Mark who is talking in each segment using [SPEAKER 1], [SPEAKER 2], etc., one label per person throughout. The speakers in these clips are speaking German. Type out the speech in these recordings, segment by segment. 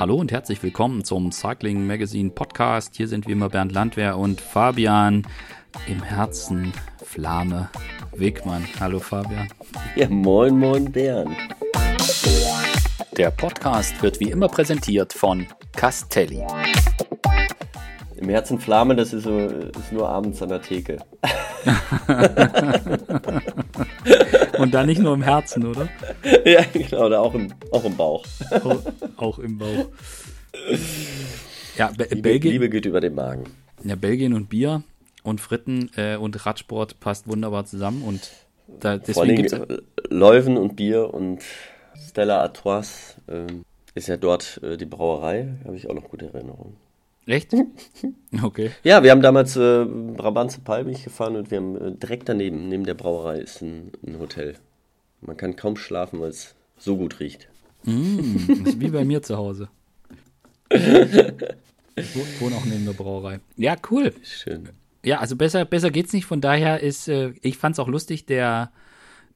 [SPEAKER 1] Hallo und herzlich willkommen zum Cycling Magazine Podcast. Hier sind wie immer Bernd Landwehr und Fabian im Herzen Flamme Wegmann. Hallo Fabian.
[SPEAKER 2] Ja, moin, moin Bernd.
[SPEAKER 1] Der Podcast wird wie immer präsentiert von Castelli.
[SPEAKER 2] Im Herzen Flamme, das ist, so, ist nur abends an der Theke.
[SPEAKER 1] Und dann nicht nur im Herzen, oder?
[SPEAKER 2] Ja, genau, oder auch im, auch im Bauch.
[SPEAKER 1] Auch, auch im Bauch. Ja, Be
[SPEAKER 2] Liebe,
[SPEAKER 1] Belgien.
[SPEAKER 2] Liebe geht über den Magen.
[SPEAKER 1] Ja, Belgien und Bier und Fritten äh, und Radsport passt wunderbar zusammen und da,
[SPEAKER 2] Vor allem
[SPEAKER 1] deswegen gibt's
[SPEAKER 2] äh, Leuven und Bier und Stella Artois ähm, ist ja dort äh, die Brauerei, habe ich auch noch gute Erinnerungen.
[SPEAKER 1] Echt? Okay.
[SPEAKER 2] Ja, wir haben damals äh, Brabantse Palmich gefahren und wir haben äh, direkt daneben, neben der Brauerei, ist ein, ein Hotel. Man kann kaum schlafen, weil es so gut riecht.
[SPEAKER 1] Mm, ist wie bei mir zu Hause. Ich wo- wohne auch neben der Brauerei. Ja, cool.
[SPEAKER 2] Schön.
[SPEAKER 1] Ja, also besser, besser geht's nicht. Von daher ist, äh, ich fand's auch lustig, der,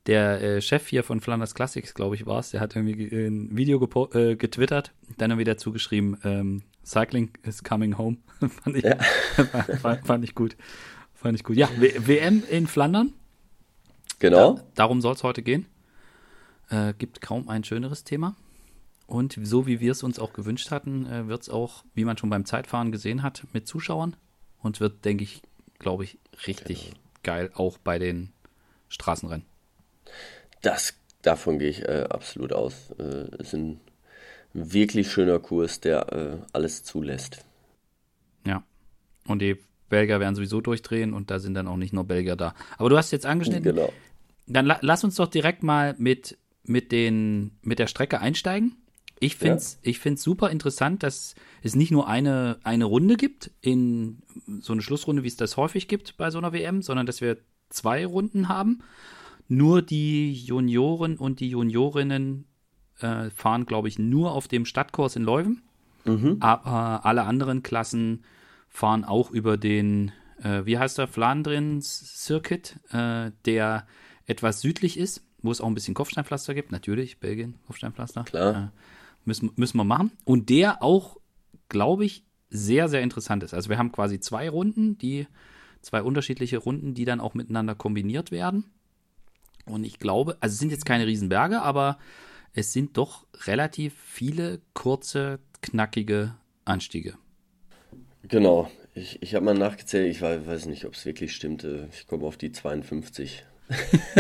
[SPEAKER 1] der äh, Chef hier von Flanders Classics, glaube ich, war's, der hat irgendwie ge- ein Video äh, getwittert, dann haben wir dazu geschrieben, ähm, Cycling is coming home. fand, ich,
[SPEAKER 2] Ja.
[SPEAKER 1] fand, fand ich gut. Fand ich gut. Ja, w WM in Flandern.
[SPEAKER 2] Genau.
[SPEAKER 1] Darum soll es heute gehen. Äh, gibt kaum ein schöneres Thema. Und so wie wir es uns auch gewünscht hatten, äh, wird es auch, wie man schon beim Zeitfahren gesehen hat, mit Zuschauern. Und wird, denke ich, glaube ich, richtig geil, auch bei den Straßenrennen.
[SPEAKER 2] Das, davon gehe ich äh, absolut aus. Äh, es ist ein wirklich schöner Kurs, der äh, alles zulässt.
[SPEAKER 1] Ja. Und die Belgier werden sowieso durchdrehen und da sind dann auch nicht nur Belgier da. Aber du hast jetzt angeschnitten,
[SPEAKER 2] Genau.
[SPEAKER 1] Dann la lass uns doch direkt mal mit, mit, den, mit der Strecke einsteigen. Ich finde es ich find's super interessant, dass es nicht nur eine, eine Runde gibt, in so eine Schlussrunde, wie es das häufig gibt bei so einer WM, sondern dass wir zwei Runden haben. Nur die Junioren und die Juniorinnen äh, fahren, glaube ich, nur auf dem Stadtkurs in Leuven. Aber alle anderen Klassen fahren auch über den, äh, wie heißt der, Flandrin Circuit, äh, der etwas südlich ist, wo es auch ein bisschen Kopfsteinpflaster gibt. Natürlich, Belgien, Kopfsteinpflaster.
[SPEAKER 2] Klar.
[SPEAKER 1] Äh, müssen, müssen wir machen. Und der auch, glaube ich, sehr, sehr interessant ist. Also wir haben quasi zwei Runden, die zwei unterschiedliche Runden, die dann auch miteinander kombiniert werden. Und ich glaube, also es sind jetzt keine Riesenberge, aber es sind doch relativ viele kurze, knackige Anstiege.
[SPEAKER 2] Genau. Ich, ich habe mal nachgezählt, ich weiß, nicht, ob es wirklich stimmt. äh, Ich komme auf die 52.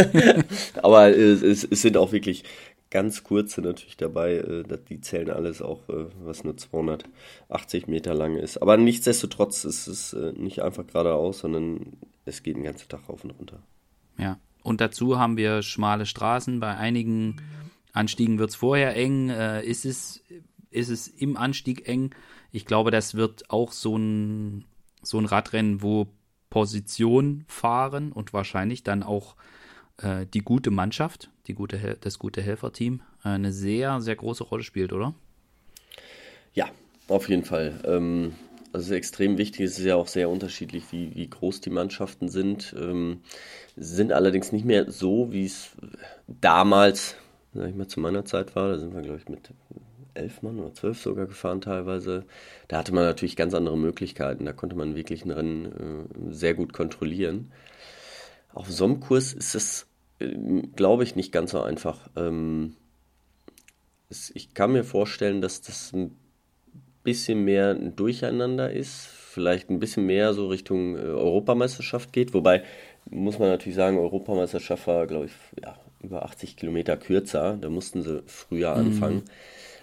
[SPEAKER 2] Aber äh, es, es sind auch wirklich ganz kurze natürlich dabei. äh, Die zählen alles auch, was nur 280 Meter lang ist. Aber nichtsdestotrotz ist es nicht einfach geradeaus, sondern es geht den ganzen Tag rauf und runter.
[SPEAKER 1] Ja. Und dazu haben wir schmale Straßen. Bei einigen Anstiegen wird es vorher eng. Äh, ist, es, ist es im Anstieg eng? Ich glaube, das wird auch so ein, so ein Radrennen, wo Position fahren und wahrscheinlich dann auch äh, die gute Mannschaft, die gute, das gute Helferteam, äh, eine sehr, sehr große Rolle spielt, oder?
[SPEAKER 2] Ja, auf jeden Fall. Ähm, also ist extrem wichtig, es ist ja auch sehr unterschiedlich, wie, wie groß die Mannschaften sind. Ähm, sind allerdings nicht mehr so, wie es damals, sag ich mal, zu meiner Zeit war. Da sind wir, glaube ich, mit elf Mann oder zwölf sogar gefahren teilweise. Da hatte man natürlich ganz andere Möglichkeiten. Da konnte man wirklich ein Rennen äh, sehr gut kontrollieren. Auf so einem Kurs ist es, äh, glaube ich, nicht ganz so einfach. Ähm, es, ich kann mir vorstellen, dass das ein bisschen mehr ein Durcheinander ist, vielleicht ein bisschen mehr so Richtung äh, Europameisterschaft geht, wobei muss man natürlich sagen, Europameisterschaft war, glaube ich, ja, über 80 Kilometer kürzer, da mussten sie früher anfangen.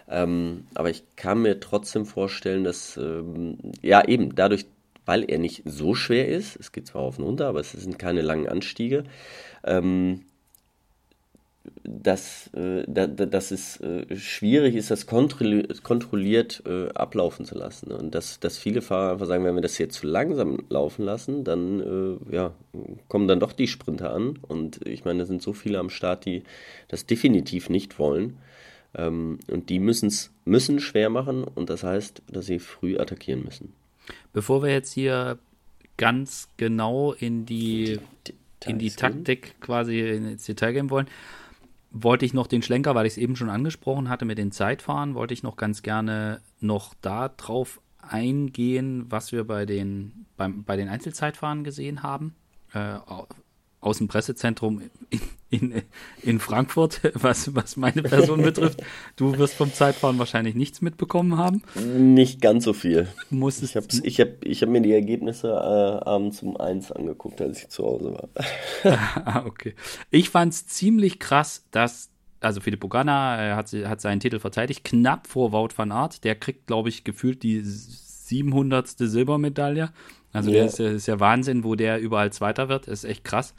[SPEAKER 2] Ähm, aber ich kann mir trotzdem vorstellen, dass, ähm, ja, eben dadurch, weil er nicht so schwer ist, es geht zwar auf und runter, aber es sind keine langen Anstiege, ähm, dass, äh, da, da, dass es äh, schwierig ist, das kontrolli kontrolliert äh, ablaufen zu lassen. Und dass, dass viele Fahrer einfach sagen, wenn wir das jetzt zu langsam laufen lassen, dann äh, ja, kommen dann doch die Sprinter an. Und ich meine, da sind so viele am Start, die das definitiv nicht wollen. Ähm, und die müssen's, müssen schwer machen und das heißt, dass sie früh attackieren müssen.
[SPEAKER 1] Bevor wir jetzt hier ganz genau in die, in die
[SPEAKER 2] Details gehen.
[SPEAKER 1] Taktik quasi ins Detail gehen wollen, wollte ich noch den Schlenker, weil ich es eben schon angesprochen hatte mit den Zeitfahren, wollte ich noch ganz gerne noch da drauf eingehen, was wir bei den, beim, bei den Einzelzeitfahren gesehen haben. Äh, aus dem Pressezentrum in, in, in, Frankfurt, was, was meine Person betrifft. Du wirst vom Zeitfahren wahrscheinlich nichts mitbekommen haben.
[SPEAKER 2] Nicht ganz so viel.
[SPEAKER 1] Musstest,
[SPEAKER 2] ich habe ich hab, ich hab mir die Ergebnisse äh, abends um eins angeguckt, als ich zu Hause war.
[SPEAKER 1] ah, okay. Ich fand es ziemlich krass, dass also Filippo Ganna hat, hat seinen Titel verteidigt, knapp vor Wout van Aert. Der kriegt, glaube ich, gefühlt die 700. Silbermedaille. Also ja. der ist, ist, ja Wahnsinn, wo der überall Zweiter wird. Das ist echt krass.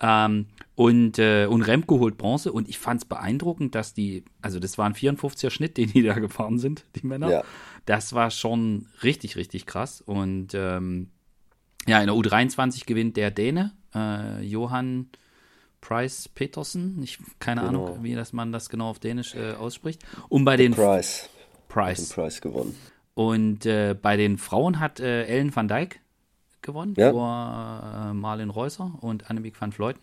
[SPEAKER 1] Ähm, und, äh, und Remco holt Bronze und ich fand es beeindruckend, dass die, also das war ein 54er Schnitt, den die da gefahren sind, die Männer. Ja. Das war schon richtig, richtig krass. Und ähm, ja, in der U23 gewinnt der Däne, äh, Johann Price Petersen. Ich, keine genau. Ahnung, wie das man das genau auf Dänisch äh, ausspricht. Und bei den
[SPEAKER 2] Price.
[SPEAKER 1] Price.
[SPEAKER 2] Price gewonnen.
[SPEAKER 1] Und äh, bei den Frauen hat äh, Ellen van Dijk gewonnen ja. vor äh, Marlin Reusser und Annemiek van Fleuten.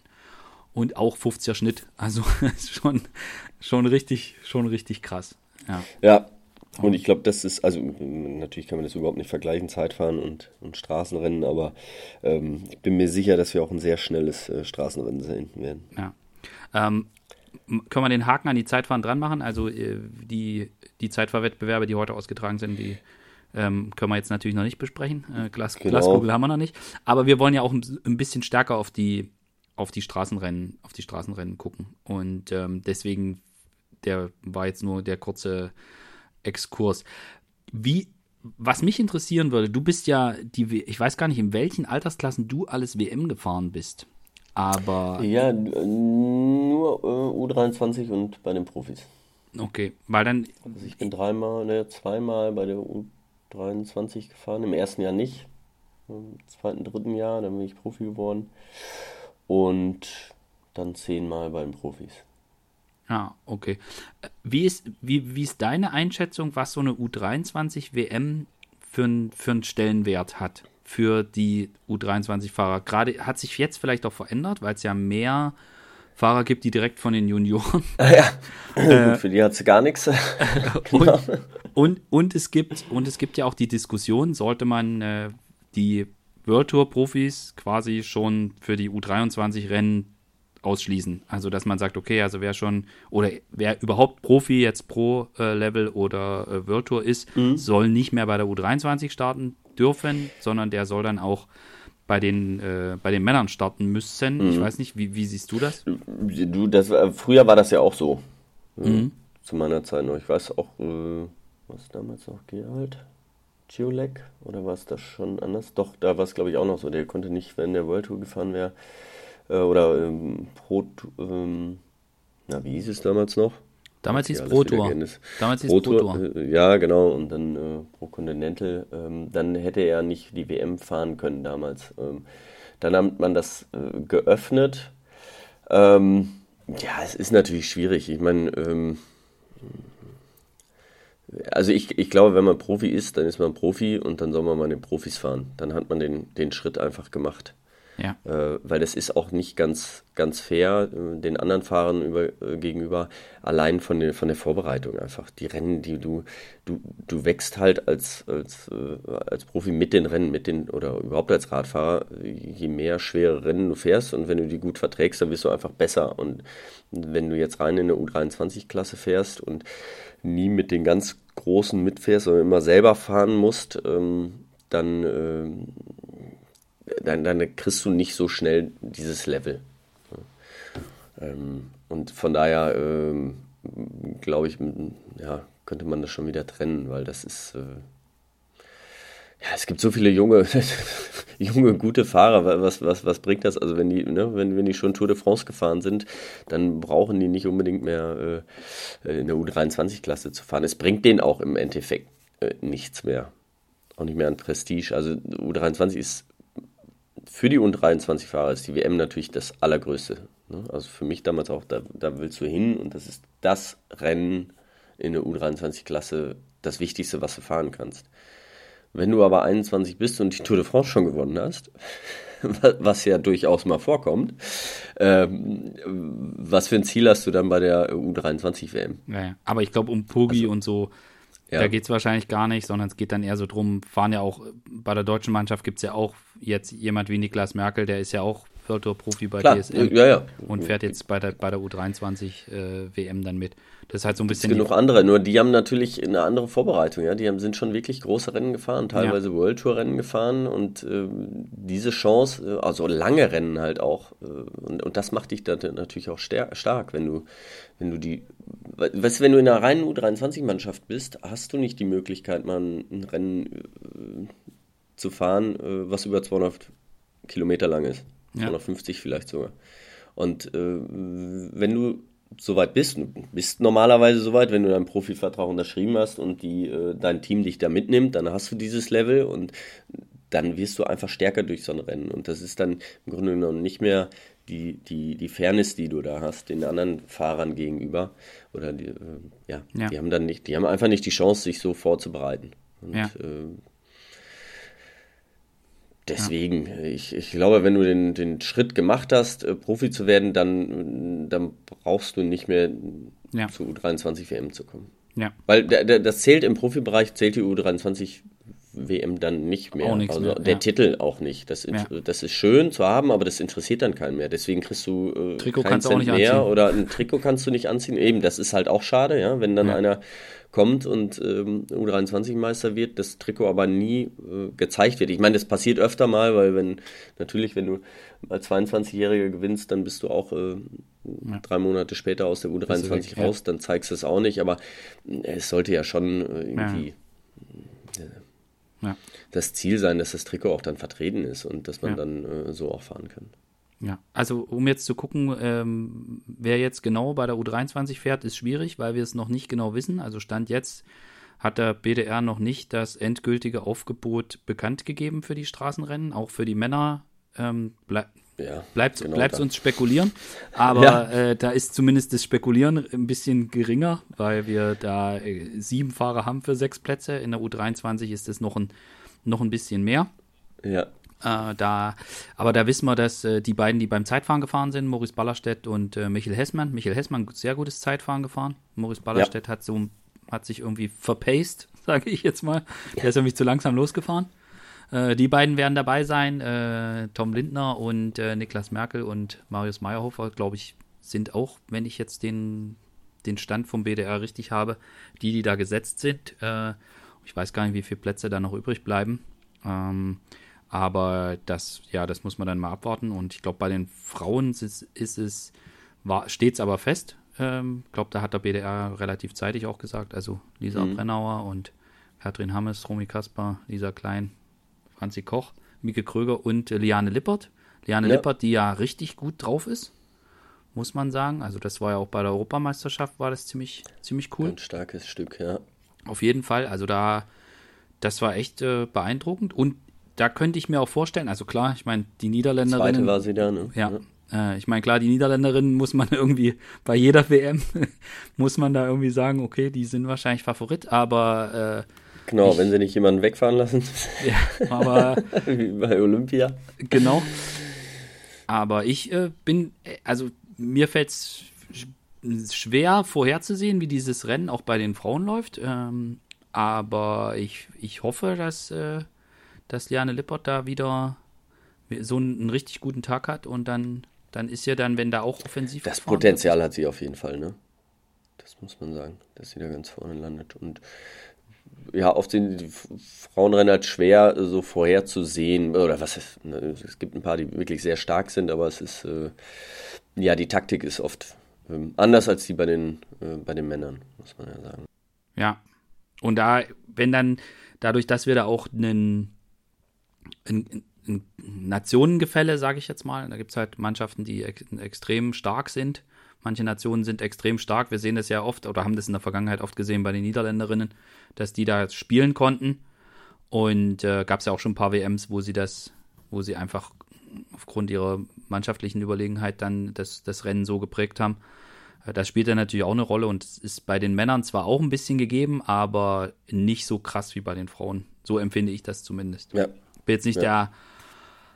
[SPEAKER 1] Und auch 50er Schnitt. Also schon, schon richtig, schon richtig krass. Ja.
[SPEAKER 2] ja. Und ich glaube, das ist, also natürlich kann man das überhaupt nicht vergleichen, Zeitfahren und, und Straßenrennen, aber ähm, ich bin mir sicher, dass wir auch ein sehr schnelles äh, Straßenrennen sehen werden.
[SPEAKER 1] Ja. Ähm, können wir den Haken an die Zeitfahren dran machen? Also äh, die, die Zeitfahrwettbewerbe, die heute ausgetragen sind, die ähm, können wir jetzt natürlich noch nicht besprechen. Äh, Glas, genau. Glaskugel haben wir noch nicht. Aber wir wollen ja auch ein, ein, bisschen stärker auf die, auf die Straßenrennen, auf die Straßenrennen gucken. Und ähm, deswegen, der war jetzt nur der kurze Exkurs. Wie, was mich interessieren würde, du bist ja die, ich weiß gar nicht, in welchen Altersklassen du alles WM gefahren bist. Aber.
[SPEAKER 2] Ja, nur äh, U23 und bei den Profis.
[SPEAKER 1] Okay, weil dann.
[SPEAKER 2] Also ich bin dreimal, ne, zweimal bei der U 23 gefahren, im ersten Jahr nicht, im zweiten, dritten Jahr, dann bin ich Profi geworden und dann zehnmal bei den Profis.
[SPEAKER 1] Ah, okay. Wie ist, wie, wie ist deine Einschätzung, was so eine U23 WM für, für einen Stellenwert hat für die U23-Fahrer? Gerade hat sich jetzt vielleicht auch verändert, weil es ja mehr Fahrer gibt, die direkt von den Junioren.
[SPEAKER 2] Ah, ja, äh, für die hat es gar nichts.
[SPEAKER 1] genau. und, und, und, es gibt, und es gibt ja auch die Diskussion, sollte man äh, die World Tour Profis quasi schon für die U23-Rennen ausschließen. Also, dass man sagt, okay, also wer schon oder wer überhaupt Profi jetzt pro äh, Level oder äh, World Tour ist, mhm. soll nicht mehr bei der U23 starten dürfen, sondern der soll dann auch bei den, äh, bei den Männern starten müssen. Mhm. Ich weiß nicht, wie, wie siehst du das?
[SPEAKER 2] Du, das früher war das ja auch so. Mhm. Zu meiner Zeit noch. Ich weiß auch, äh, was damals noch Gerald? Giolek? Oder war es das schon anders? Doch, da war es glaube ich auch noch so. Der konnte nicht, wenn der World Tour gefahren wäre, äh, oder ähm, Pro, ähm, na, wie hieß es damals noch?
[SPEAKER 1] Damals hieß Pro Tour.
[SPEAKER 2] Damals hieß Pro Tour. Äh, ja, genau. Und dann äh, Pro Continental. Ähm, dann hätte er nicht die WM fahren können damals. Ähm, dann hat man das äh, geöffnet. Ähm, ja, es ist natürlich schwierig. Ich meine, ähm, also ich, ich glaube, wenn man Profi ist, dann ist man Profi und dann soll man mal den Profis fahren. Dann hat man den, den Schritt einfach gemacht.
[SPEAKER 1] Ja.
[SPEAKER 2] Äh, weil das ist auch nicht ganz, ganz fair äh, den anderen Fahrern über, äh, gegenüber, allein von, den, von der Vorbereitung einfach. Die Rennen, die du, du, du wächst halt als, als, äh, als Profi mit den Rennen, mit den, oder überhaupt als Radfahrer, je mehr schwere Rennen du fährst und wenn du die gut verträgst, dann wirst du einfach besser. Und wenn du jetzt rein in eine U23-Klasse fährst und nie mit den ganz Großen mitfährst, sondern immer selber fahren musst, ähm, dann ähm, dann, dann kriegst du nicht so schnell dieses Level. Ähm, und von daher ähm, glaube ich, ja, könnte man das schon wieder trennen, weil das ist. Äh, ja, es gibt so viele junge, junge, gute Fahrer. Was, was, was bringt das? Also, wenn die, ne, wenn, wenn die schon Tour de France gefahren sind, dann brauchen die nicht unbedingt mehr äh, in der U23-Klasse zu fahren. Es bringt denen auch im Endeffekt äh, nichts mehr. Auch nicht mehr an Prestige. Also, U23 ist für die U23-Fahrer ist die WM natürlich das Allergrößte. Ne? Also für mich damals auch, da, da willst du hin und das ist das Rennen in der U23-Klasse, das Wichtigste, was du fahren kannst. Wenn du aber 21 bist und die Tour de France schon gewonnen hast, was ja durchaus mal vorkommt, ähm, was für ein Ziel hast du dann bei der U23-WM?
[SPEAKER 1] Ja, aber ich glaube, um Purgi also, und so, ja. da geht es wahrscheinlich gar nicht, sondern es geht dann eher so drum, fahren ja auch, bei der deutschen Mannschaft gibt es ja auch jetzt jemand wie Niklas Merkel, der ist ja auch Profi bei Klar, DSM
[SPEAKER 2] ja, ja.
[SPEAKER 1] und fährt jetzt bei der, bei der U23 äh, WM dann mit. Das ist halt so ein bisschen.
[SPEAKER 2] Es gibt genug andere, nur die haben natürlich eine andere Vorbereitung, ja. Die haben, sind schon wirklich große Rennen gefahren, teilweise ja. World Tour Rennen gefahren und äh, diese Chance, äh, also lange Rennen halt auch, äh, und, und das macht dich dann natürlich auch stark, wenn du, wenn du die, weißt du, wenn du in einer reinen U23-Mannschaft bist, hast du nicht die Möglichkeit, mal ein Rennen äh, zu fahren, äh, was über 200 Kilometer lang ist. 250 ja. vielleicht sogar. Und äh, wenn du soweit bist, du bist normalerweise soweit, wenn du deinen Profivertrag unterschrieben hast und die, äh, dein Team dich da mitnimmt, dann hast du dieses Level und dann wirst du einfach stärker durch so ein Rennen. Und das ist dann im Grunde genommen nicht mehr die, die, die Fairness, die du da hast, den anderen Fahrern gegenüber. Oder die, äh, ja, ja, die haben dann nicht, die haben einfach nicht die Chance, sich so vorzubereiten. Und ja. äh, Deswegen, ja. ich, ich glaube, wenn du den, den Schritt gemacht hast, äh, Profi zu werden, dann, dann brauchst du nicht mehr ja. zu U23 WM zu kommen.
[SPEAKER 1] Ja.
[SPEAKER 2] Weil das zählt im Profibereich, zählt die U23 WM dann nicht mehr.
[SPEAKER 1] also
[SPEAKER 2] mehr, der ja. Titel auch nicht. Das, ja. das ist schön zu haben, aber das interessiert dann keinen mehr. Deswegen kriegst du
[SPEAKER 1] äh, Trikot kannst Cent auch nicht mehr
[SPEAKER 2] anziehen. oder ein Trikot kannst du nicht anziehen. Eben, das ist halt auch schade, ja, wenn dann einer kommt und ähm, U23-Meister wird, das Trikot aber nie äh, gezeigt wird. Ich meine, das passiert öfter mal, weil wenn, natürlich, wenn du als 22-Jähriger gewinnst, dann bist du auch äh, ja. drei Monate später aus der U23 raus, ja. dann zeigst du es auch nicht, aber äh, es sollte ja schon äh, irgendwie
[SPEAKER 1] ja.
[SPEAKER 2] das Ziel sein, dass das Trikot auch dann vertreten ist und dass man dann äh, so auch fahren kann.
[SPEAKER 1] Ja, also um jetzt zu gucken, ähm, wer jetzt genau bei der U23 fährt, ist schwierig, weil wir es noch nicht genau wissen. Also Stand jetzt hat der BDR noch nicht das endgültige Aufgebot bekannt gegeben für die Straßenrennen. Auch für die Männer ähm, ble ja, bleibt es genau uns spekulieren. Aber ja. äh, da ist zumindest das Spekulieren ein bisschen geringer, weil wir da äh, sieben Fahrer haben für sechs Plätze. In der U23 ist es noch ein, noch ein bisschen mehr.
[SPEAKER 2] Ja.
[SPEAKER 1] Äh, da, aber da wissen wir, dass äh, die beiden, die beim Zeitfahren gefahren sind, Maurice Ballerstedt und äh, Michael Hessmann, Michael Hessmann sehr gutes Zeitfahren gefahren. Maurice Ballerstedt ja. hat so hat sich irgendwie verpaced, sage ich jetzt mal. Der ist irgendwie zu langsam losgefahren. Äh, die beiden werden dabei sein. Äh, Tom Lindner und äh, Niklas Merkel und Marius Meyerhofer, glaube ich, sind auch, wenn ich jetzt den, den Stand vom BDR richtig habe, die, die da gesetzt sind. ich weiß gar nicht, wie viele Plätze da noch übrig bleiben. Ähm, aber das, ja, das muss man dann mal abwarten. Und ich glaube, bei den Frauen ist, ist es, steht es aber fest. Ich ähm, glaube, da hat der BDR relativ zeitig auch gesagt. Also Lisa mhm. Brennauer und Katrin Hammes, Romy Kasper, Lisa Klein, Franzi Koch, Mieke Kröger und äh, Liane Lippert. Liane ja. Lippert, die ja richtig gut drauf ist, muss man sagen. Also das war ja auch bei der Europameisterschaft, war das ziemlich, ziemlich cool.
[SPEAKER 2] Ein starkes Stück, ja.
[SPEAKER 1] Auf jeden Fall. Also da, das war echt äh, beeindruckend. Und da könnte ich mir auch vorstellen, also klar, ich meine, die Niederländerinnen. Zweite
[SPEAKER 2] war sie da, ne?
[SPEAKER 1] Ja. ja. Äh, ich meine, klar, die Niederländerinnen muss man irgendwie bei jeder WM, muss man da irgendwie sagen, okay, die sind wahrscheinlich Favorit, aber. Äh,
[SPEAKER 2] genau, ich, wenn sie nicht jemanden wegfahren lassen.
[SPEAKER 1] ja, aber.
[SPEAKER 2] Wie bei Olympia.
[SPEAKER 1] Genau. Aber ich äh, bin, also mir fällt es schwer vorherzusehen, wie dieses Rennen auch bei den Frauen läuft. Ähm, aber ich, ich hoffe, dass äh, dass Liane Lippert da wieder so einen, richtig guten Tag hat und dann, dann ist ja dann, wenn da auch offensiv
[SPEAKER 2] Das Potenzial wird. hat sie auf jeden Fall, ne? Das muss man sagen, dass sie da ganz vorne landet. Und ja, auf den Frauenrennen halt schwer so vorherzusehen. Oder was ist, ne, es gibt ein paar, die wirklich sehr stark sind, aber es ist, äh, ja, die Taktik ist oft äh, anders als die bei den, äh, bei den Männern, muss man ja sagen.
[SPEAKER 1] Ja. Und da, wenn dann, dadurch, dass wir da auch einen ein, ein Nationengefälle, sage ich jetzt mal. Da gibt es halt Mannschaften, die ex extrem stark sind. Manche Nationen sind extrem stark. Wir sehen das ja oft oder haben das in der Vergangenheit oft gesehen bei den Niederländerinnen, dass die da spielen konnten. Und äh, gab es ja auch schon ein paar WMs, wo sie das, wo sie einfach aufgrund ihrer mannschaftlichen Überlegenheit dann das, das Rennen so geprägt haben. Äh, das spielt dann natürlich auch eine Rolle und ist bei den Männern zwar auch ein bisschen gegeben, aber nicht so krass wie bei den Frauen So empfinde ich das zumindest. Ja. Bin jetzt nicht ja. der,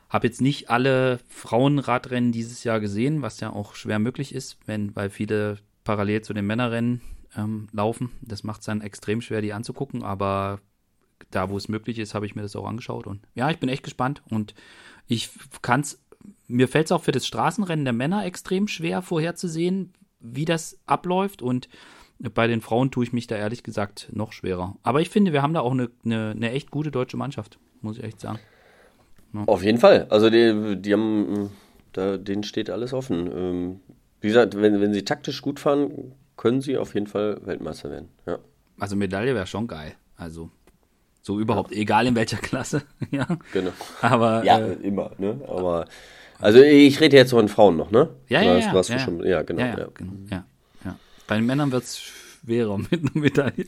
[SPEAKER 1] habe jetzt nicht alle Frauenradrennen dieses Jahr gesehen, was ja auch schwer möglich ist, wenn, weil viele parallel zu den Männerrennen ähm, laufen. Das macht es dann extrem schwer, die anzugucken, aber da, wo es möglich ist, habe ich mir das auch angeschaut. Und ja, ich bin echt gespannt und ich kann es, mir fällt es auch für das Straßenrennen der Männer extrem schwer vorherzusehen, wie das abläuft und bei den Frauen tue ich mich da ehrlich gesagt noch schwerer. Aber ich finde, wir haben da auch eine, eine, eine echt gute deutsche Mannschaft, muss ich echt sagen.
[SPEAKER 2] Ja. Auf jeden Fall. Also die, die haben, da, denen steht alles offen. Ähm, wie gesagt, wenn, wenn sie taktisch gut fahren, können sie auf jeden Fall Weltmeister werden. Ja.
[SPEAKER 1] Also Medaille wäre schon geil. Also so überhaupt, ja. egal in welcher Klasse. ja.
[SPEAKER 2] Genau. Aber ja, äh, immer. Ne? Aber also ich rede jetzt von Frauen noch, ne?
[SPEAKER 1] Ja, ja, ja,
[SPEAKER 2] ja. Schon, ja, genau.
[SPEAKER 1] Ja, ja, genau. ja, ja. Bei den Männern wird es schwerer mit einer Medaille.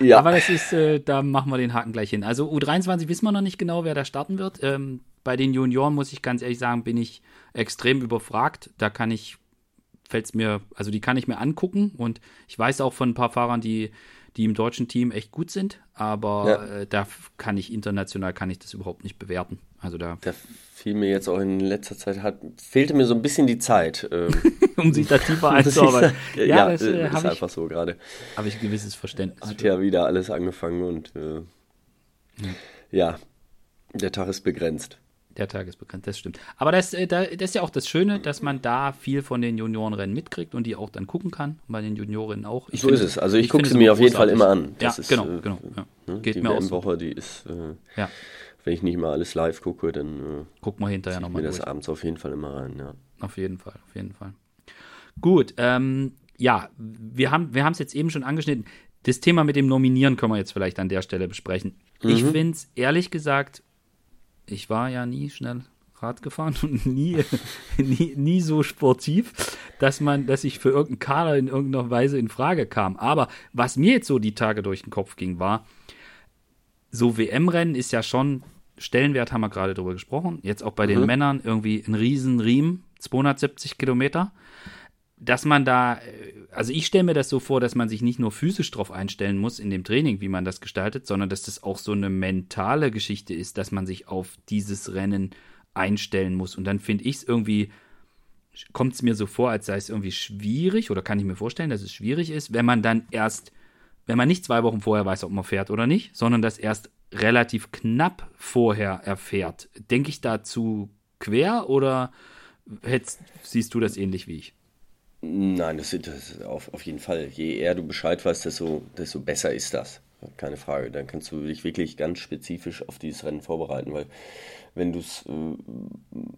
[SPEAKER 1] Ja. Aber das ist, äh, da machen wir den Haken gleich hin. Also U23 wissen wir noch nicht genau, wer da starten wird. Ähm, bei den Junioren muss ich ganz ehrlich sagen, bin ich extrem überfragt. Da kann ich fällt es mir, also die kann ich mir angucken und ich weiß auch von ein paar Fahrern, die, die im deutschen Team echt gut sind, aber ja. äh, da kann ich international kann ich das überhaupt nicht bewerten. Also da,
[SPEAKER 2] da fiel mir jetzt auch in letzter Zeit hat fehlte mir so ein bisschen die Zeit, ähm,
[SPEAKER 1] um sich da tiefer einzuarbeiten.
[SPEAKER 2] ja, ja, das äh, ist einfach so gerade.
[SPEAKER 1] Habe ich ein gewisses Verständnis.
[SPEAKER 2] Hat für. ja wieder alles angefangen und äh, ja. ja, der Tag ist begrenzt.
[SPEAKER 1] Der Tag ist bekannt, das stimmt. Aber das, äh, das ist ja auch das Schöne, dass man da viel von den Juniorenrennen mitkriegt und die auch dann gucken kann. Bei den Juniorinnen auch.
[SPEAKER 2] Ich so finde, ist es. Also ich, ich gucke sie mir auf jeden Fall immer an.
[SPEAKER 1] Das ja, ist, genau, äh, genau. Ja.
[SPEAKER 2] Ne, Geht die mir auch Woche, die ist, äh, ja. Wenn ich nicht mal alles live gucke, dann äh,
[SPEAKER 1] guck mal hinterher nochmal.
[SPEAKER 2] mir das abends auf jeden Fall immer rein. Ja.
[SPEAKER 1] Auf jeden Fall, auf jeden Fall. Gut, ähm, ja, wir haben wir es jetzt eben schon angeschnitten. Das Thema mit dem Nominieren können wir jetzt vielleicht an der Stelle besprechen. Mhm. Ich finde es ehrlich gesagt ich war ja nie schnell Rad gefahren und nie, nie, nie so sportiv, dass man, dass ich für irgendeinen Kader in irgendeiner Weise in Frage kam. Aber was mir jetzt so die Tage durch den Kopf ging, war, so WM-Rennen ist ja schon, Stellenwert haben wir gerade drüber gesprochen, jetzt auch bei mhm. den Männern irgendwie ein Riesenriemen, 270 Kilometer dass man da, also ich stelle mir das so vor, dass man sich nicht nur physisch drauf einstellen muss in dem Training, wie man das gestaltet, sondern dass das auch so eine mentale Geschichte ist, dass man sich auf dieses Rennen einstellen muss. Und dann finde ich es irgendwie, kommt es mir so vor, als sei es irgendwie schwierig, oder kann ich mir vorstellen, dass es schwierig ist, wenn man dann erst, wenn man nicht zwei Wochen vorher weiß, ob man fährt oder nicht, sondern das erst relativ knapp vorher erfährt. Denke ich dazu quer oder siehst du das ähnlich wie ich?
[SPEAKER 2] Nein, das, das auf, auf jeden Fall. Je eher du Bescheid weißt, desto, desto besser ist das. Keine Frage. Dann kannst du dich wirklich ganz spezifisch auf dieses Rennen vorbereiten, weil wenn du es äh,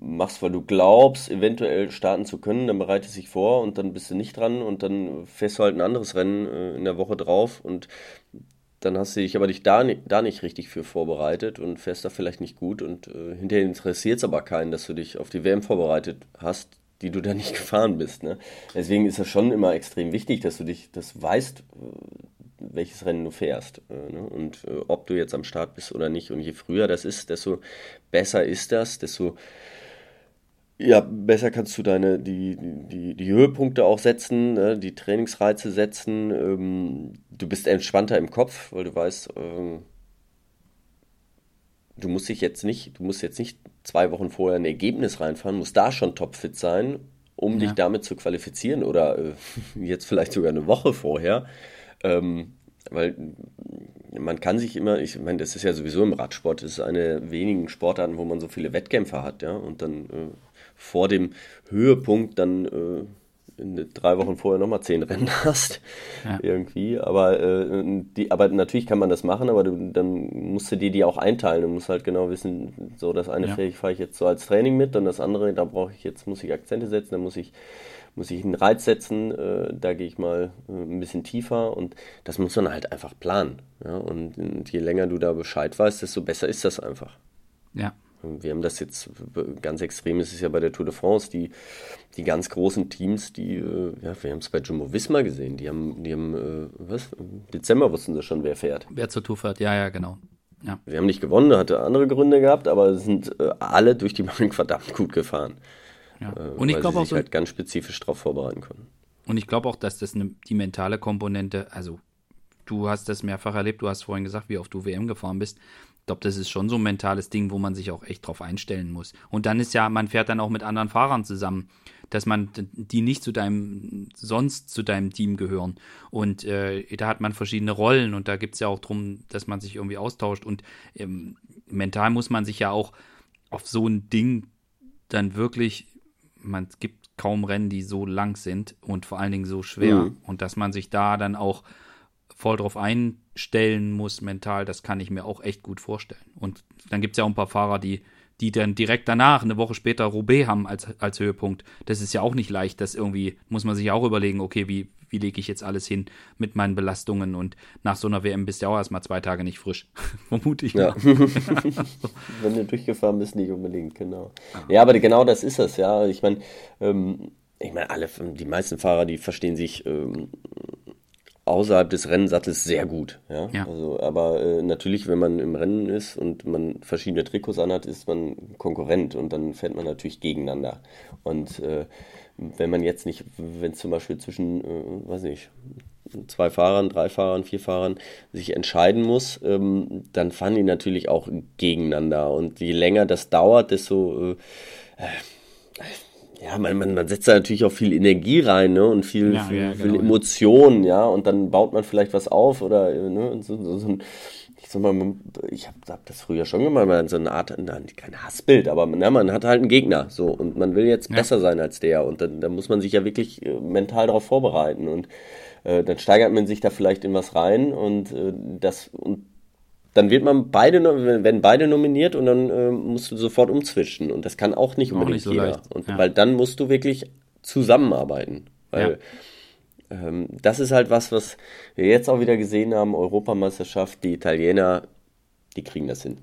[SPEAKER 2] machst, weil du glaubst, eventuell starten zu können, dann bereite dich vor und dann bist du nicht dran und dann fährst du halt ein anderes Rennen äh, in der Woche drauf und dann hast du dich aber dich da, da nicht richtig für vorbereitet und fährst da vielleicht nicht gut und äh, hinterher interessiert es aber keinen, dass du dich auf die WM vorbereitet hast, die du da nicht gefahren bist. Ne? Deswegen ist es schon immer extrem wichtig, dass du dich, das weißt, äh, welches Rennen du fährst äh, ne? und äh, ob du jetzt am Start bist oder nicht. Und je früher das ist, desto besser ist das, desto ja, besser kannst du deine, die, die, die Höhepunkte auch setzen, ne? die Trainingsreize setzen. Ähm, du bist entspannter im Kopf, weil du weißt, ähm, du musst dich jetzt nicht, du musst jetzt nicht zwei Wochen vorher ein Ergebnis reinfahren, musst da schon topfit sein, um ja. dich damit zu qualifizieren oder äh, jetzt vielleicht sogar eine Woche vorher. Ähm, weil man kann sich immer, ich meine, das ist ja sowieso im Radsport, das ist eine wenigen Sportarten, wo man so viele Wettkämpfe hat, ja, und dann äh, vor dem Höhepunkt dann äh, drei Wochen vorher nochmal zehn Rennen hast. Ja. Irgendwie. Aber, äh, die, aber natürlich kann man das machen, aber du, dann musst du dir die auch einteilen. Du musst halt genau wissen, so das eine ja. fahre ich jetzt so als Training mit und das andere, da brauche ich jetzt, muss ich Akzente setzen, da muss ich muss ich einen Reiz setzen, äh, da gehe ich mal äh, ein bisschen tiefer und das muss man halt einfach planen. Ja? Und, und je länger du da Bescheid weißt, desto besser ist das einfach.
[SPEAKER 1] Ja,
[SPEAKER 2] wir haben das jetzt ganz extrem, ist es ja bei der Tour de France, die, die ganz großen Teams, die, äh, ja, wir haben es bei Jumbo Visma gesehen, die haben, die haben, äh, was, im Dezember wussten sie schon, wer fährt.
[SPEAKER 1] Wer zur Tour fährt, ja, ja, genau. Ja.
[SPEAKER 2] Wir haben nicht gewonnen, hatte andere Gründe gehabt, aber sind äh, alle durch die Bank verdammt gut gefahren.
[SPEAKER 1] Ja. Und ich glaube auch
[SPEAKER 2] so, halt ganz spezifisch darauf vorbereiten konnten.
[SPEAKER 1] Und ich glaube auch, dass das eine, die mentale Komponente, also du hast das mehrfach erlebt, du hast vorhin gesagt, wie oft du WM gefahren bist glaube, das ist schon so ein mentales Ding, wo man sich auch echt drauf einstellen muss. Und dann ist ja, man fährt dann auch mit anderen Fahrern zusammen, dass man die nicht zu deinem, sonst zu deinem Team gehören. Und äh, da hat man verschiedene Rollen und da gibt es ja auch drum, dass man sich irgendwie austauscht. Und ähm, mental muss man sich ja auch auf so ein Ding dann wirklich, man es gibt kaum Rennen, die so lang sind und vor allen Dingen so schwer. Mhm. Und dass man sich da dann auch voll drauf einstellen muss mental, das kann ich mir auch echt gut vorstellen. Und dann gibt es ja auch ein paar Fahrer, die, die dann direkt danach, eine Woche später, Roubaix haben als, als Höhepunkt. Das ist ja auch nicht leicht, das irgendwie, muss man sich auch überlegen, okay, wie, wie lege ich jetzt alles hin mit meinen Belastungen und nach so einer WM bist du ja auch erstmal zwei Tage nicht frisch. Vermute ich. Ja.
[SPEAKER 2] Wenn du durchgefahren bist, nicht unbedingt, genau. Ah. Ja, aber genau das ist es, ja. Ich meine, ähm, ich meine, alle, die meisten Fahrer, die verstehen sich ähm, außerhalb des Rennsattels sehr gut. Ja? ja. Also, aber äh, natürlich, wenn man im Rennen ist und man verschiedene Trikots anhat, ist man Konkurrent und dann fährt man natürlich gegeneinander. Und äh, wenn man jetzt nicht, wenn zum Beispiel zwischen, äh, weiß nicht, zwei Fahrern, drei Fahrern, vier Fahrern sich entscheiden muss, ähm, dann fahren die natürlich auch gegeneinander. Und je länger das dauert, desto äh, ja, man, man, man setzt da natürlich auch viel Energie rein, ne? Und viel, ja, viel, ja, genau, viel Emotionen, ja. Und dann baut man vielleicht was auf oder ne? Und so, so, so ein, ich sag mal, ich habe hab das früher schon gemacht, man so eine Art, kein Hassbild, aber na, man hat halt einen Gegner, so und man will jetzt besser sein als der und dann, dann muss man sich ja wirklich äh, mental darauf vorbereiten und äh, dann steigert man sich da vielleicht in was rein und äh, das und dann wird man beide, werden beide nominiert und dann äh, musst du sofort umzwischen. Und das kann auch nicht unbedingt auch nicht so jeder. Leicht. Und, ja. Weil dann musst du wirklich zusammenarbeiten. Weil ja. ähm, das ist halt was, was wir jetzt auch wieder gesehen haben, Europameisterschaft, die Italiener, die kriegen das hin.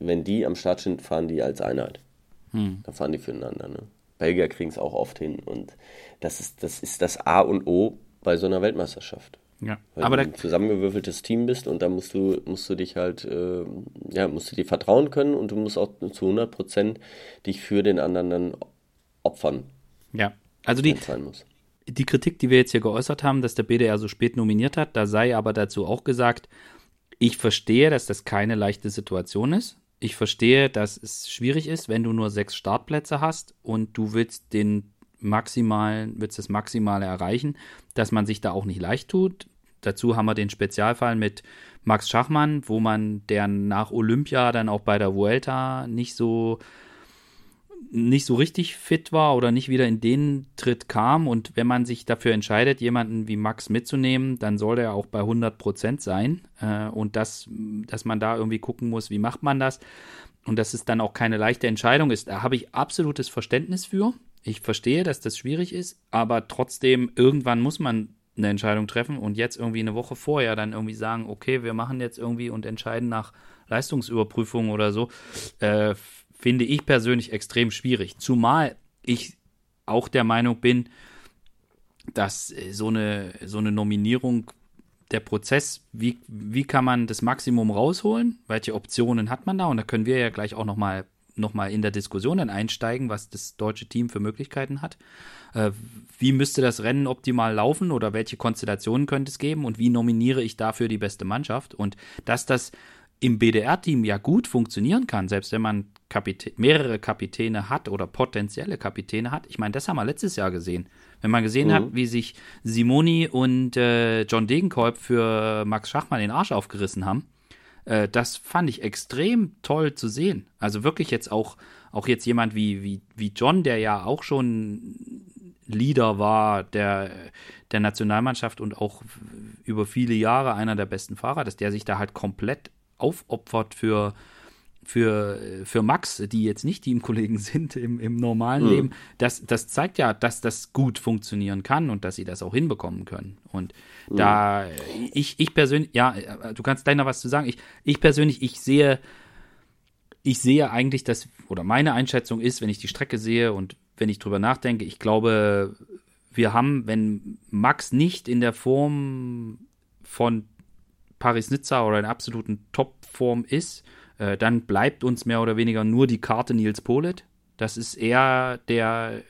[SPEAKER 2] Wenn die am Start sind, fahren die als Einheit. Hm. Dann fahren die füreinander. Ne? Belgier kriegen es auch oft hin. Und das ist, das ist das A und O bei so einer Weltmeisterschaft. Ja, Weil aber du ein zusammengewürfeltes Team bist und da musst du, musst du dich halt, äh, ja, musst du dir vertrauen können und du musst auch zu 100 Prozent dich für den anderen dann opfern.
[SPEAKER 1] Ja, also die, die Kritik, die wir jetzt hier geäußert haben, dass der BDR so spät nominiert hat, da sei aber dazu auch gesagt, ich verstehe, dass das keine leichte Situation ist. Ich verstehe, dass es schwierig ist, wenn du nur sechs Startplätze hast und du willst den maximalen, willst das Maximale erreichen, dass man sich da auch nicht leicht tut. Dazu haben wir den Spezialfall mit Max Schachmann, wo man der nach Olympia dann auch bei der Vuelta nicht so nicht so richtig fit war oder nicht wieder in den Tritt kam. Und wenn man sich dafür entscheidet, jemanden wie Max mitzunehmen, dann soll der auch bei 100 Prozent sein. Äh, und das, dass man da irgendwie gucken muss, wie macht man das. Und dass es dann auch keine leichte Entscheidung ist, da habe ich absolutes Verständnis für. Ich verstehe, dass das schwierig ist, aber trotzdem, irgendwann muss man eine Entscheidung treffen und jetzt irgendwie eine Woche vorher dann irgendwie sagen, okay, wir machen jetzt irgendwie und entscheiden nach Leistungsüberprüfung oder so, äh, finde ich persönlich extrem schwierig. Zumal ich auch der Meinung bin, dass äh, so eine, so eine Nominierung, der Prozess, wie, wie kann man das Maximum rausholen? Welche Optionen hat man da? Und da können wir ja gleich auch nochmal nochmal in der Diskussion dann einsteigen, was das deutsche Team für Möglichkeiten hat. Äh, wie müsste das Rennen optimal laufen oder welche Konstellationen könnte es geben und wie nominiere ich dafür die beste Mannschaft? Und dass das im BDR-Team ja gut funktionieren kann, selbst wenn man Kapitä mehrere Kapitäne hat oder potenzielle Kapitäne hat. Ich meine, das haben wir letztes Jahr gesehen. Wenn man gesehen mhm. hat, wie sich Simoni und äh, John Degenkolb für Max Schachmann den Arsch aufgerissen haben, äh, das fand ich extrem toll zu sehen. Also wirklich jetzt auch, auch jetzt jemand wie, wie, wie John, der ja auch schon Leader war der, der Nationalmannschaft und auch über viele Jahre einer der besten Fahrer, dass der sich da halt komplett aufopfert für, für, für Max, die jetzt nicht Teamkollegen sind im, im normalen mhm. Leben, das, das zeigt ja, dass das gut funktionieren kann und dass sie das auch hinbekommen können. Und mhm. da, ich, ich persönlich, ja, du kannst noch was zu sagen. Ich, ich persönlich, ich sehe, ich sehe eigentlich, dass, oder meine Einschätzung ist, wenn ich die Strecke sehe und wenn ich drüber nachdenke, ich glaube, wir haben, wenn Max nicht in der Form von Paris-Nizza oder in absoluten Topform ist, äh, dann bleibt uns mehr oder weniger nur die Karte Nils Polet. Das ist eher der,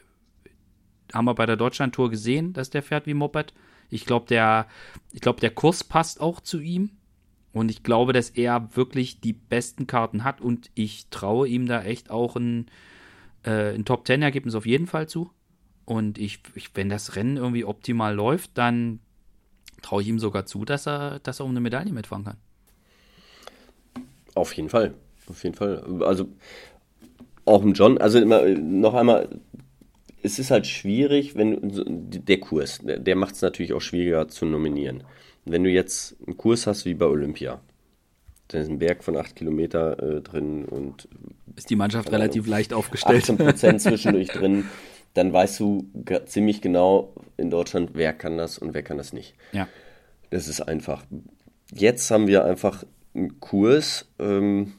[SPEAKER 1] haben wir bei der Deutschland-Tour gesehen, dass der fährt wie Moped. Ich glaube, der, ich der Kurs passt auch zu ihm. Und ich glaube, dass er wirklich die besten Karten hat und ich traue ihm da echt auch ein, äh, ein Top-10-Ergebnis auf jeden Fall zu. Und ich, ich, wenn das Rennen irgendwie optimal läuft, dann traue ich ihm sogar zu, dass er, dass er um eine Medaille mitfahren kann.
[SPEAKER 2] Auf jeden Fall. Auf jeden Fall. Also auch im John, also immer, noch einmal, es ist halt schwierig, wenn der Kurs, der macht es natürlich auch schwieriger zu nominieren. Wenn du jetzt einen Kurs hast wie bei Olympia, dann ist ein Berg von 8 Kilometer äh, drin und
[SPEAKER 1] ist die Mannschaft relativ leicht aufgestellt.
[SPEAKER 2] 18 Prozent zwischendurch drin, dann weißt du ziemlich genau in Deutschland, wer kann das und wer kann das nicht.
[SPEAKER 1] Ja.
[SPEAKER 2] Das ist einfach. Jetzt haben wir einfach einen Kurs, ähm,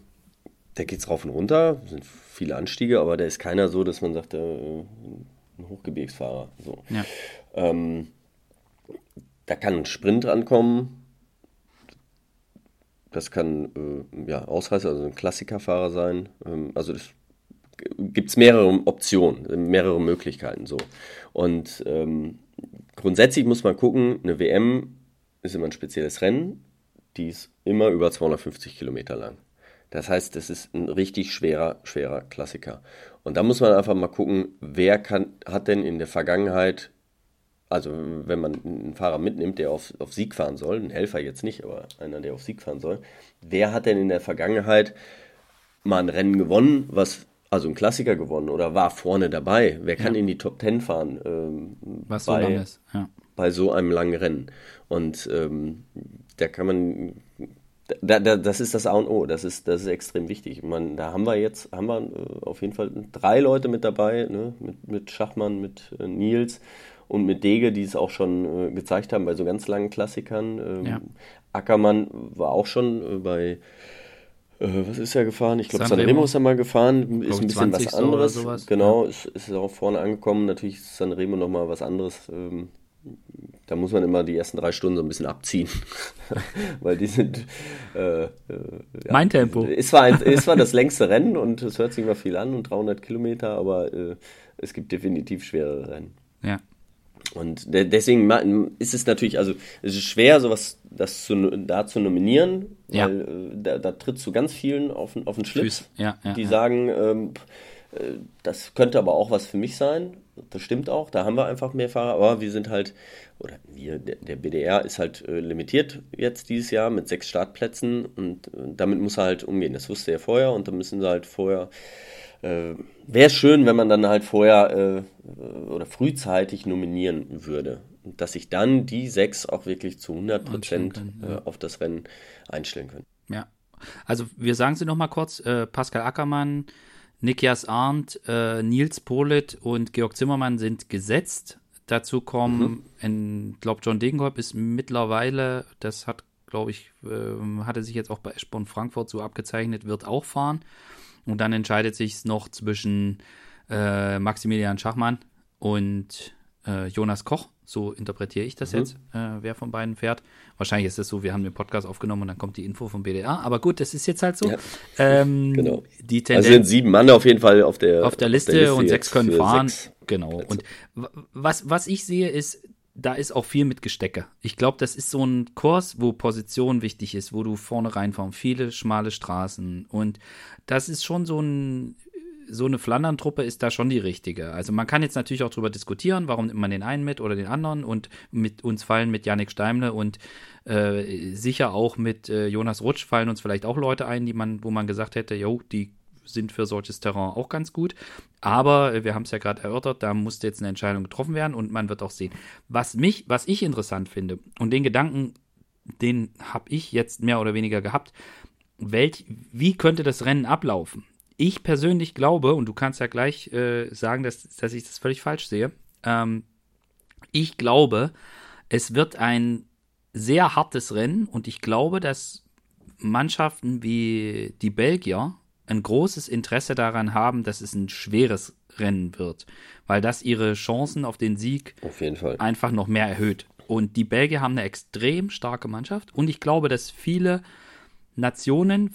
[SPEAKER 2] der geht rauf und runter, sind viele Anstiege, aber der ist keiner so, dass man sagt, äh, ein Hochgebirgsfahrer. So.
[SPEAKER 1] Ja.
[SPEAKER 2] Ähm, da kann ein Sprint rankommen. Das kann äh, ja, Ausreißer, also ein Klassikerfahrer sein. Ähm, also das gibt es mehrere Optionen, mehrere Möglichkeiten so. Und ähm, grundsätzlich muss man gucken, eine WM ist immer ein spezielles Rennen, die ist immer über 250 Kilometer lang. Das heißt, es ist ein richtig schwerer, schwerer Klassiker. Und da muss man einfach mal gucken, wer kann, hat denn in der Vergangenheit, also wenn man einen Fahrer mitnimmt, der auf, auf Sieg fahren soll, ein Helfer jetzt nicht, aber einer, der auf Sieg fahren soll, wer hat denn in der Vergangenheit mal ein Rennen gewonnen, was also ein Klassiker gewonnen oder war vorne dabei? Wer kann ja. in die Top Ten fahren? Ähm,
[SPEAKER 1] was bei, so lang ist, ja.
[SPEAKER 2] Bei so einem langen Rennen. Und ähm, da kann man da, da, das ist das A und O, das ist, das ist extrem wichtig. Man, da haben wir jetzt, haben wir äh, auf jeden Fall drei Leute mit dabei, ne? mit, mit Schachmann, mit äh, Nils und mit Dege, die es auch schon äh, gezeigt haben bei so ganz langen Klassikern. Ähm, ja. Ackermann war auch schon äh, bei, äh, was ist er gefahren? Ich glaube, Sanremo ist er mal gefahren, ist ein bisschen was anderes. Genau, ja. ist, ist auch vorne angekommen. Natürlich ist Sanremo nochmal was anderes. Ähm, da muss man immer die ersten drei Stunden so ein bisschen abziehen, weil die sind. Äh, äh,
[SPEAKER 1] ja, mein Tempo.
[SPEAKER 2] Es war, ein, es war das längste Rennen und es hört sich immer viel an und 300 Kilometer, aber äh, es gibt definitiv schwerere Rennen.
[SPEAKER 1] Ja.
[SPEAKER 2] Und de deswegen ist es natürlich, also es ist schwer, sowas das zu, da zu nominieren, weil ja. Äh, da, da trittst du ganz vielen auf, auf den Schlips,
[SPEAKER 1] ja, ja,
[SPEAKER 2] die sagen, ähm, äh, das könnte aber auch was für mich sein. Das stimmt auch, da haben wir einfach mehr Fahrer, aber wir sind halt, oder wir, der, BDR ist halt äh, limitiert jetzt dieses Jahr mit sechs Startplätzen und äh, damit muss er halt umgehen. Das wusste er vorher und da müssen sie halt vorher. Äh, Wäre schön, wenn man dann halt vorher äh, oder frühzeitig nominieren würde. Und dass sich dann die sechs auch wirklich zu 100 Prozent ja. Äh, auf das Rennen einstellen können.
[SPEAKER 1] Ja. Also wir sagen sie nochmal kurz, Pascal Ackermann, Nikias Arndt, äh, Nils Polit und Georg Zimmermann sind gesetzt. Dazu kommen, mhm. ich glaube, John Degenkolb ist mittlerweile, das hat, glaube ich, äh, hatte sich jetzt auch bei Eschborn Frankfurt so abgezeichnet, wird auch fahren. Und dann entscheidet sich noch zwischen äh, Maximilian Schachmann und äh, Jonas Koch. So interpretiere ich das mhm. jetzt, äh, wer von beiden fährt. Wahrscheinlich ist es so, wir haben den Podcast aufgenommen und dann kommt die Info vom BDA. Aber gut, das ist jetzt halt so. Ja. Ähm,
[SPEAKER 2] genau. Die Tendenz, also sind sieben Mann auf jeden Fall auf der,
[SPEAKER 1] auf der, Liste, auf der Liste, und sechs können fahren. Sechs genau. Und was, was ich sehe, ist, da ist auch viel mit Gestecke. Ich glaube, das ist so ein Kurs, wo Position wichtig ist, wo du vorne reinfahren, viele schmale Straßen. Und das ist schon so ein so eine Flandern-Truppe ist da schon die richtige. Also man kann jetzt natürlich auch darüber diskutieren, warum nimmt man den einen mit oder den anderen und mit uns fallen mit Yannick Steimle und äh, sicher auch mit äh, Jonas Rutsch fallen uns vielleicht auch Leute ein, die man, wo man gesagt hätte, jo, die sind für solches Terrain auch ganz gut. Aber äh, wir haben es ja gerade erörtert, da musste jetzt eine Entscheidung getroffen werden und man wird auch sehen. Was mich, was ich interessant finde und den Gedanken, den habe ich jetzt mehr oder weniger gehabt. Welch, wie könnte das Rennen ablaufen? Ich persönlich glaube, und du kannst ja gleich äh, sagen, dass, dass ich das völlig falsch sehe, ähm, ich glaube, es wird ein sehr hartes Rennen und ich glaube, dass Mannschaften wie die Belgier ein großes Interesse daran haben, dass es ein schweres Rennen wird, weil das ihre Chancen auf den Sieg
[SPEAKER 2] auf
[SPEAKER 1] einfach noch mehr erhöht. Und die Belgier haben eine extrem starke Mannschaft und ich glaube, dass viele Nationen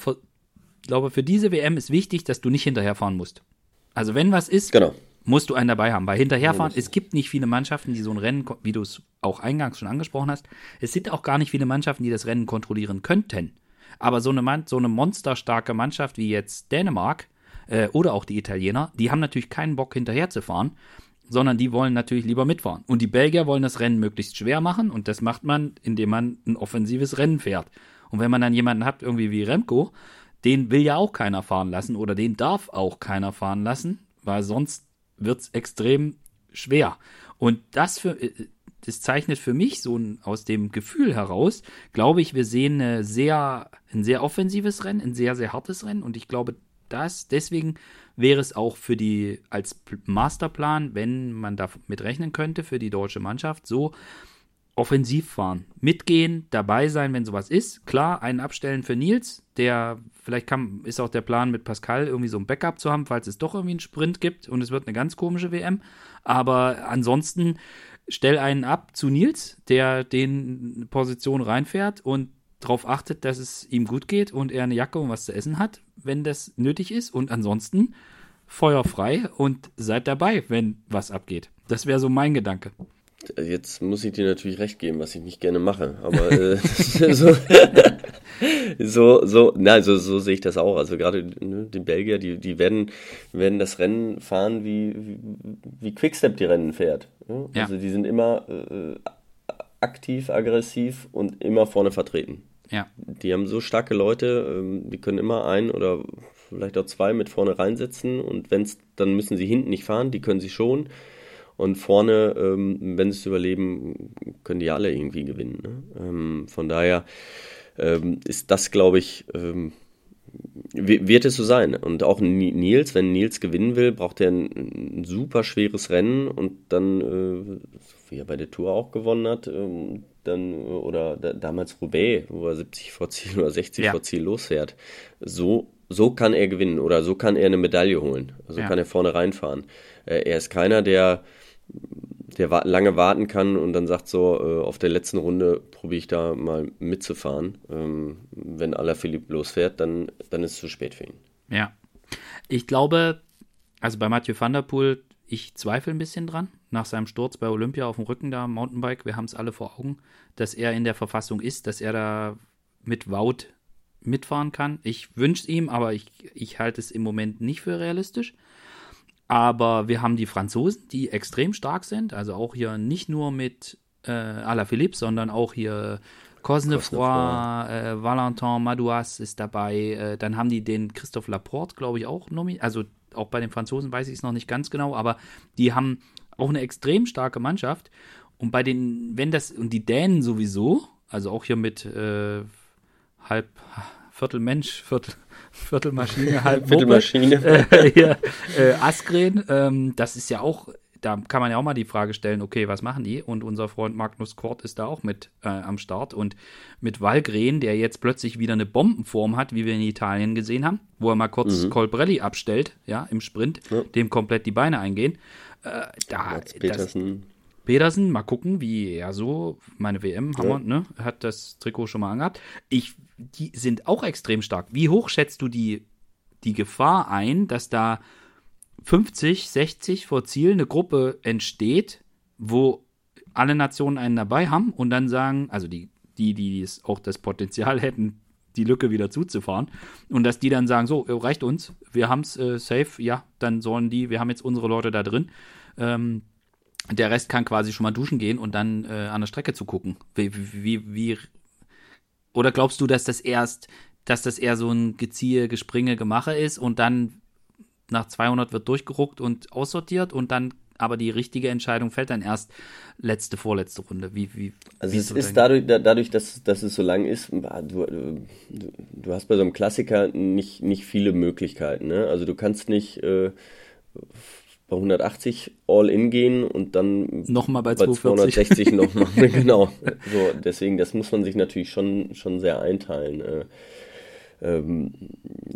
[SPEAKER 1] glaube, für diese WM ist wichtig, dass du nicht hinterherfahren musst. Also wenn was ist,
[SPEAKER 2] genau.
[SPEAKER 1] musst du einen dabei haben. Weil hinterherfahren, es gibt nicht viele Mannschaften, die so ein Rennen, wie du es auch eingangs schon angesprochen hast, es sind auch gar nicht viele Mannschaften, die das Rennen kontrollieren könnten. Aber so eine, Mann, so eine monsterstarke Mannschaft wie jetzt Dänemark äh, oder auch die Italiener, die haben natürlich keinen Bock hinterherzufahren, sondern die wollen natürlich lieber mitfahren. Und die Belgier wollen das Rennen möglichst schwer machen und das macht man, indem man ein offensives Rennen fährt. Und wenn man dann jemanden hat, irgendwie wie Remco, den will ja auch keiner fahren lassen oder den darf auch keiner fahren lassen, weil sonst wird es extrem schwer. Und das für, äh, das zeichnet für mich so ein, aus dem Gefühl heraus, glaube ich, wir sehen eine sehr, ein sehr offensives Rennen, ein sehr, sehr hartes Rennen. Und ich glaube, das, deswegen wäre es auch für die, als Masterplan, wenn man damit rechnen könnte, für die deutsche Mannschaft, so offensiv fahren. Mitgehen, dabei sein, wenn sowas ist. Klar, einen abstellen für Nils, der, vielleicht kann, ist auch der Plan mit Pascal irgendwie so ein Backup zu haben, falls es doch irgendwie einen Sprint gibt und es wird eine ganz komische WM. Aber ansonsten stell einen ab zu Nils, der den Position reinfährt und darauf achtet, dass es ihm gut geht und er eine Jacke und was zu essen hat, wenn das nötig ist. Und ansonsten Feuer frei und seid dabei, wenn was abgeht. Das wäre so mein Gedanke.
[SPEAKER 2] Jetzt muss ich dir natürlich recht geben, was ich nicht gerne mache. Aber äh, so, so, so, na, so, so sehe ich das auch. Also gerade ne, die Belgier, die, die werden, werden das Rennen fahren, wie, wie, wie Quickstep die Rennen fährt. Ja? Also die sind immer äh, aktiv, aggressiv und immer vorne vertreten.
[SPEAKER 1] Ja.
[SPEAKER 2] Die haben so starke Leute, ähm, die können immer ein oder vielleicht auch zwei mit vorne reinsetzen und wenn es, dann müssen sie hinten nicht fahren, die können sie schon. Und vorne, ähm, wenn sie es überleben, können die alle irgendwie gewinnen. Ne? Ähm, von daher ähm, ist das, glaube ich, ähm, wird es so sein. Und auch Nils, wenn Nils gewinnen will, braucht er ein, ein super schweres Rennen und dann, äh, wie er bei der Tour auch gewonnen hat, ähm, dann, oder da, damals Roubaix, wo er 70 vor Ziel oder 60 ja. vor Ziel losfährt. So, so kann er gewinnen oder so kann er eine Medaille holen. Also ja. kann er vorne reinfahren. Äh, er ist keiner, der der lange warten kann und dann sagt so, äh, auf der letzten Runde probiere ich da mal mitzufahren. Ähm, wenn Alaphilippe losfährt, dann, dann ist es zu spät für ihn.
[SPEAKER 1] Ja. Ich glaube, also bei Mathieu van der Poel, ich zweifle ein bisschen dran, nach seinem Sturz bei Olympia auf dem Rücken da, Mountainbike, wir haben es alle vor Augen, dass er in der Verfassung ist, dass er da mit Wout mitfahren kann. Ich wünsche es ihm, aber ich, ich halte es im Moment nicht für realistisch. Aber wir haben die Franzosen, die extrem stark sind. Also auch hier nicht nur mit äh, Alaphilippe, sondern auch hier Cosnefroy, äh, Valentin Madouas ist dabei. Äh, dann haben die den Christophe Laporte, glaube ich, auch nominiert. Also auch bei den Franzosen weiß ich es noch nicht ganz genau, aber die haben auch eine extrem starke Mannschaft. Und bei den, wenn das, und die Dänen sowieso, also auch hier mit äh, halb, Viertel Mensch, Viertel, Viertelmaschine, halb
[SPEAKER 2] Viertelmaschine.
[SPEAKER 1] Äh, hier, äh, Askren, ähm, das ist ja auch, da kann man ja auch mal die Frage stellen, okay, was machen die? Und unser Freund Magnus Kort ist da auch mit äh, am Start. Und mit Walgren, der jetzt plötzlich wieder eine Bombenform hat, wie wir in Italien gesehen haben, wo er mal kurz mhm. Colbrelli abstellt, ja, im Sprint, ja. dem komplett die Beine eingehen. Äh, da,
[SPEAKER 2] Petersen.
[SPEAKER 1] Pedersen, mal gucken, wie er so, meine WM, Hammer, ja. ne, hat das Trikot schon mal angehabt. Ich die sind auch extrem stark. Wie hoch schätzt du die, die Gefahr ein, dass da 50, 60 vor Ziel eine Gruppe entsteht, wo alle Nationen einen dabei haben und dann sagen, also die, die, die auch das Potenzial hätten, die Lücke wieder zuzufahren und dass die dann sagen, so, äh, reicht uns, wir haben es äh, safe, ja, dann sollen die, wir haben jetzt unsere Leute da drin. Ähm, der Rest kann quasi schon mal duschen gehen und dann äh, an der Strecke zu gucken. Wie, wie, wie oder glaubst du, dass das erst, dass das eher so ein Geziehe, Gespringe, Gemache ist und dann nach 200 wird durchgeruckt und aussortiert und dann aber die richtige Entscheidung fällt dann erst letzte, vorletzte Runde. Wie, wie,
[SPEAKER 2] also wie es ist dadurch, dadurch dass, dass es so lang ist, du, du, du, hast bei so einem Klassiker nicht, nicht viele Möglichkeiten. Ne? Also du kannst nicht äh, bei 180 All-In gehen und dann
[SPEAKER 1] nochmal bei,
[SPEAKER 2] bei 260 nochmal. genau. So, deswegen, das muss man sich natürlich schon, schon sehr einteilen. Äh, ähm,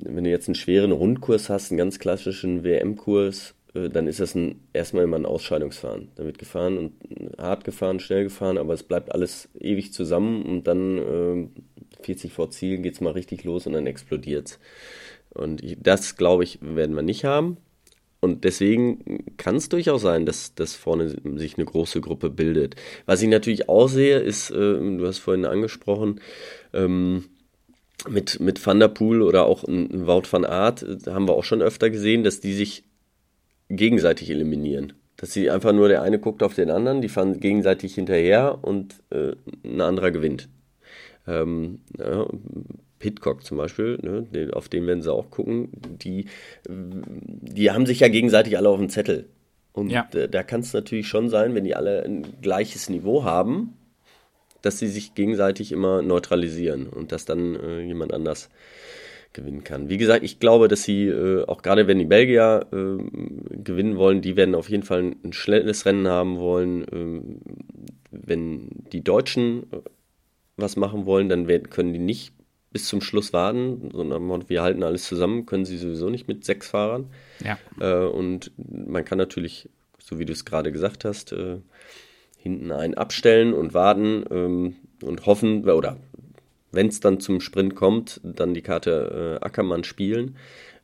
[SPEAKER 2] wenn du jetzt einen schweren Rundkurs hast, einen ganz klassischen WM-Kurs, äh, dann ist das ein, erstmal immer ein Ausscheidungsfahren. Da wird gefahren und hart gefahren, schnell gefahren, aber es bleibt alles ewig zusammen und dann äh, 40 vor Ziel geht es mal richtig los und dann explodiert es. Und ich, das, glaube ich, werden wir nicht haben. Und deswegen kann es durchaus sein, dass, dass vorne sich eine große Gruppe bildet. Was ich natürlich auch sehe, ist, äh, du hast vorhin angesprochen, ähm, mit, mit Van der Poel oder auch ein Wout van Aert, äh, haben wir auch schon öfter gesehen, dass die sich gegenseitig eliminieren. Dass sie einfach nur der eine guckt auf den anderen, die fahren gegenseitig hinterher und äh, ein anderer gewinnt. Ähm, ja, Pitcock zum Beispiel, ne, auf den werden sie auch gucken, die, die haben sich ja gegenseitig alle auf dem Zettel. Und ja. da, da kann es natürlich schon sein, wenn die alle ein gleiches Niveau haben, dass sie sich gegenseitig immer neutralisieren und dass dann äh, jemand anders gewinnen kann. Wie gesagt, ich glaube, dass sie, äh, auch gerade wenn die Belgier äh, gewinnen wollen, die werden auf jeden Fall ein schnelles Rennen haben wollen. Ähm, wenn die Deutschen äh, was machen wollen, dann werden, können die nicht bis zum Schluss warten, sondern wir halten alles zusammen, können sie sowieso nicht mit sechs Fahrern.
[SPEAKER 1] Ja.
[SPEAKER 2] Äh, und man kann natürlich, so wie du es gerade gesagt hast, äh, hinten einen abstellen und warten ähm, und hoffen, oder wenn es dann zum Sprint kommt, dann die Karte äh, Ackermann spielen.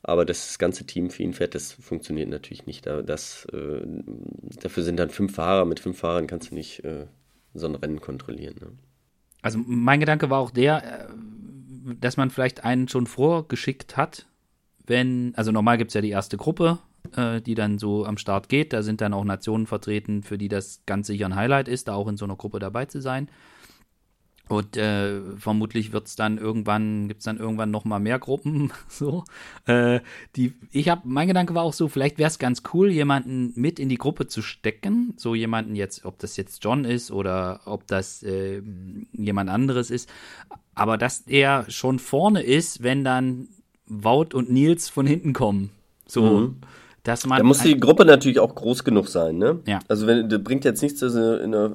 [SPEAKER 2] Aber das ganze Team für ihn fährt, das funktioniert natürlich nicht. Das, äh, dafür sind dann fünf Fahrer. Mit fünf Fahrern kannst du nicht äh, so ein Rennen kontrollieren. Ne?
[SPEAKER 1] Also mein Gedanke war auch der, äh, dass man vielleicht einen schon vorgeschickt hat, wenn, also normal gibt es ja die erste Gruppe, äh, die dann so am Start geht. Da sind dann auch Nationen vertreten, für die das ganz sicher ein Highlight ist, da auch in so einer Gruppe dabei zu sein. Und äh, vermutlich wird es dann irgendwann, gibt es dann irgendwann noch mal mehr Gruppen. so, äh, die, ich habe, mein Gedanke war auch so, vielleicht wäre es ganz cool, jemanden mit in die Gruppe zu stecken. So jemanden jetzt, ob das jetzt John ist oder ob das äh, jemand anderes ist. Aber dass er schon vorne ist, wenn dann Wout und Nils von hinten kommen. So. Mhm dass man.
[SPEAKER 2] Da muss die Gruppe natürlich auch groß genug sein, ne?
[SPEAKER 1] Ja.
[SPEAKER 2] Also wenn das bringt jetzt nichts, dass du in einer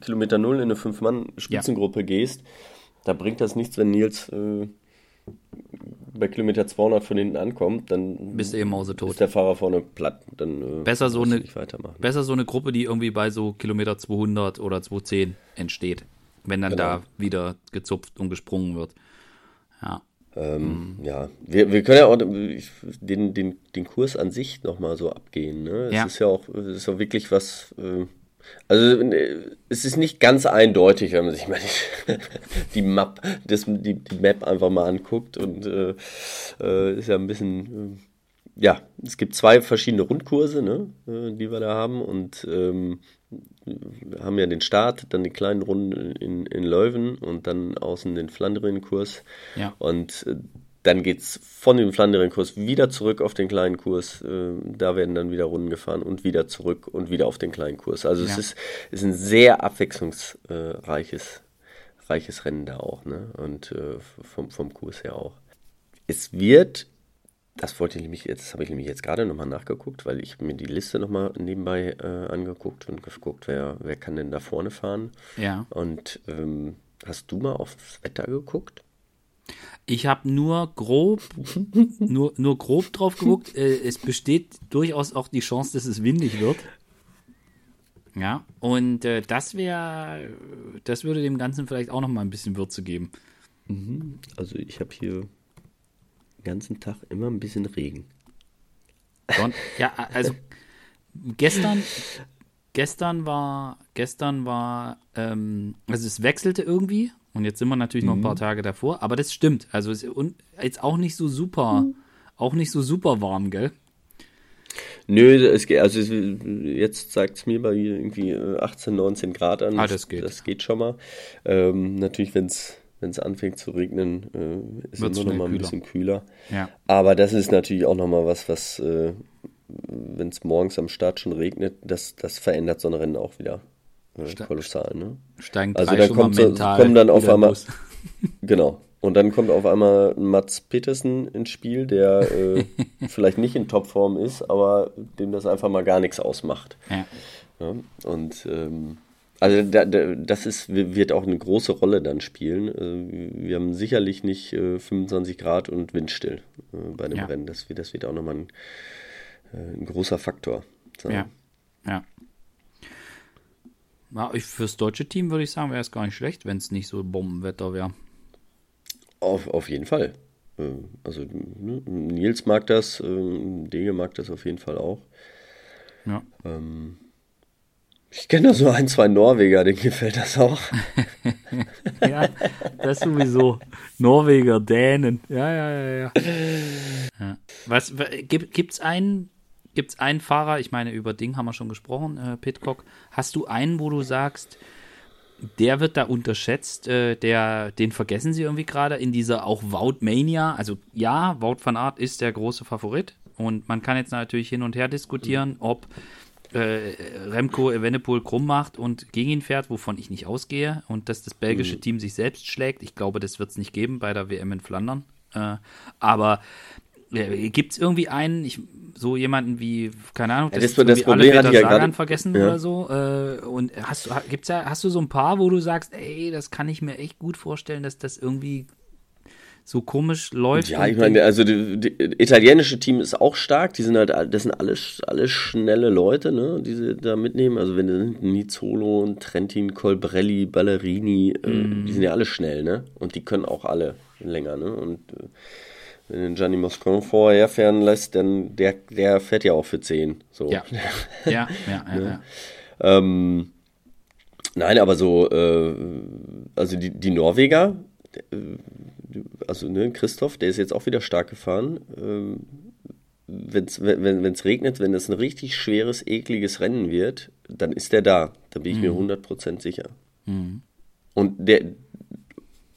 [SPEAKER 2] Kilometer Null in eine Fünf-Mann-Spitzengruppe ja. gehst. Da bringt das nichts, wenn Nils äh, bei Kilometer 200 von hinten ankommt, dann
[SPEAKER 1] bist du eben mausetot.
[SPEAKER 2] Ist der Fahrer vorne platt, dann
[SPEAKER 1] äh, besser so eine besser so eine Gruppe, die irgendwie bei so Kilometer 200 oder 210 entsteht, wenn dann genau. da wieder gezupft und gesprungen wird. Ja.
[SPEAKER 2] Ähm, mhm. Ja, wir, wir können ja auch den, den, den Kurs an sich nochmal so abgehen. Ne? Es ja. ist ja auch, es ist auch wirklich was. Äh, also es ist nicht ganz eindeutig, wenn man sich mal die, die Map, das, die, die Map einfach mal anguckt und äh, äh, ist ja ein bisschen, äh, ja, es gibt zwei verschiedene Rundkurse, ne, äh, die wir da haben und ähm, haben ja den Start, dann die kleinen Runden in, in Leuven und dann außen den Flandrien-Kurs.
[SPEAKER 1] Ja.
[SPEAKER 2] Und äh, dann geht es von dem Flandrien-Kurs wieder zurück auf den kleinen Kurs. Äh, da werden dann wieder Runden gefahren und wieder zurück und wieder auf den kleinen Kurs. Also ja. es ist, ist ein sehr abwechslungsreiches reiches Rennen da auch. Ne? Und äh, vom, vom Kurs her auch. Es wird das wollte ich nämlich jetzt, habe ich nämlich jetzt gerade nochmal nachgeguckt, weil ich mir die Liste nochmal nebenbei äh, angeguckt und geguckt, wer, wer kann denn da vorne fahren.
[SPEAKER 1] Ja.
[SPEAKER 2] Und ähm, hast du mal aufs Wetter geguckt?
[SPEAKER 1] Ich habe nur grob, nur, nur grob drauf geguckt. Äh, es besteht durchaus auch die Chance, dass es windig wird. Ja, und äh, das wäre, das würde dem Ganzen vielleicht auch nochmal ein bisschen Würze geben.
[SPEAKER 2] Mhm. Also ich habe hier ganzen Tag immer ein bisschen Regen.
[SPEAKER 1] Ja, also gestern, gestern war, gestern war, ähm, also es wechselte irgendwie und jetzt sind wir natürlich mhm. noch ein paar mhm. Tage davor, aber das stimmt. Also es ist jetzt auch nicht so super, mhm. auch nicht so super warm, gell?
[SPEAKER 2] Nö, es geht, also jetzt zeigt es mir bei irgendwie 18, 19 Grad an.
[SPEAKER 1] Ah, das geht.
[SPEAKER 2] Das geht schon mal. Ähm, natürlich, wenn es wenn es anfängt zu regnen, äh, ist es nur noch mal ein kühler. bisschen kühler.
[SPEAKER 1] Ja.
[SPEAKER 2] Aber das ist natürlich auch noch mal was, was, äh, wenn es morgens am Start schon regnet, das, das verändert so ein Rennen auch wieder äh, kolossal. Ne?
[SPEAKER 1] Steigen
[SPEAKER 2] also da kommt so, kommen dann auf einmal, genau. Und dann kommt auf einmal Mats Petersen ins Spiel, der äh, vielleicht nicht in Topform ist, aber dem das einfach mal gar nichts ausmacht.
[SPEAKER 1] Ja.
[SPEAKER 2] ja und ähm, also da, da, das ist, wird auch eine große Rolle dann spielen. Äh, wir haben sicherlich nicht 25 äh, Grad und windstill äh, bei dem ja. Rennen. Das wird, das wird auch nochmal ein, ein großer Faktor.
[SPEAKER 1] Sein. Ja, ja. ja fürs deutsche Team würde ich sagen, wäre es gar nicht schlecht, wenn es nicht so Bombenwetter wäre.
[SPEAKER 2] Auf, auf jeden Fall. Also ne, Nils mag das, Dege mag das auf jeden Fall auch.
[SPEAKER 1] Ja.
[SPEAKER 2] Ähm, Ich kenne da so ein, zwei Norweger, denen gefällt das auch.
[SPEAKER 1] ja, das sowieso. Norweger, Dänen. Ja, ja, ja, ja. ja. Was, gibt es einen, gibt's einen Fahrer, ich meine, über Ding haben wir schon gesprochen, äh, Pitcock. Hast du einen, wo du sagst, der wird da unterschätzt, äh, der, den vergessen sie irgendwie gerade in dieser auch Wout-Mania. Also ja, Wout van Art ist der große Favorit und man kann jetzt natürlich hin und her diskutieren, ob äh, Remco Evenepoel krumm macht und gegen ihn fährt, wovon ich nicht ausgehe, und dass das belgische mhm. Team sich selbst schlägt. Ich glaube, das wird es nicht geben bei der WM in Flandern. Äh, aber äh, gibt es irgendwie einen, ich, so jemanden wie, keine Ahnung,
[SPEAKER 2] das, ja, das, das Problem
[SPEAKER 1] alle
[SPEAKER 2] ja
[SPEAKER 1] gerade vergessen ja. oder so? Äh, und hast gibt's ja, hast du so ein paar, wo du sagst, ey, das kann ich mir echt gut vorstellen, dass das irgendwie so komisch läuft.
[SPEAKER 2] Ja, ich meine, also das italienische Team ist auch stark. Die sind halt, das sind alles, alles schnelle Leute, ne, die sie da mitnehmen. Also wenn du Nizolo, Trentin, Colbrelli, Ballerini, mm. äh, mhm. die sind ja alle schnell, ne? Und die können auch alle länger, ne? Und äh, wenn du Gianni Moscon vorher fahren lässt, dann der, der fährt ja auch für 10. So.
[SPEAKER 1] Ja. ja, ja, ja.
[SPEAKER 2] ja. Ne? Ähm, nein, aber so, äh, also die, die Norweger, äh, also ne, Christoph, der ist jetzt auch wieder stark gefahren. Ähm, wenn's, wenn es regnet, wenn es ein richtig schweres, ekliges Rennen wird, dann ist der da. Da bin ich mhm. mir 100% sicher. Mhm. Und der,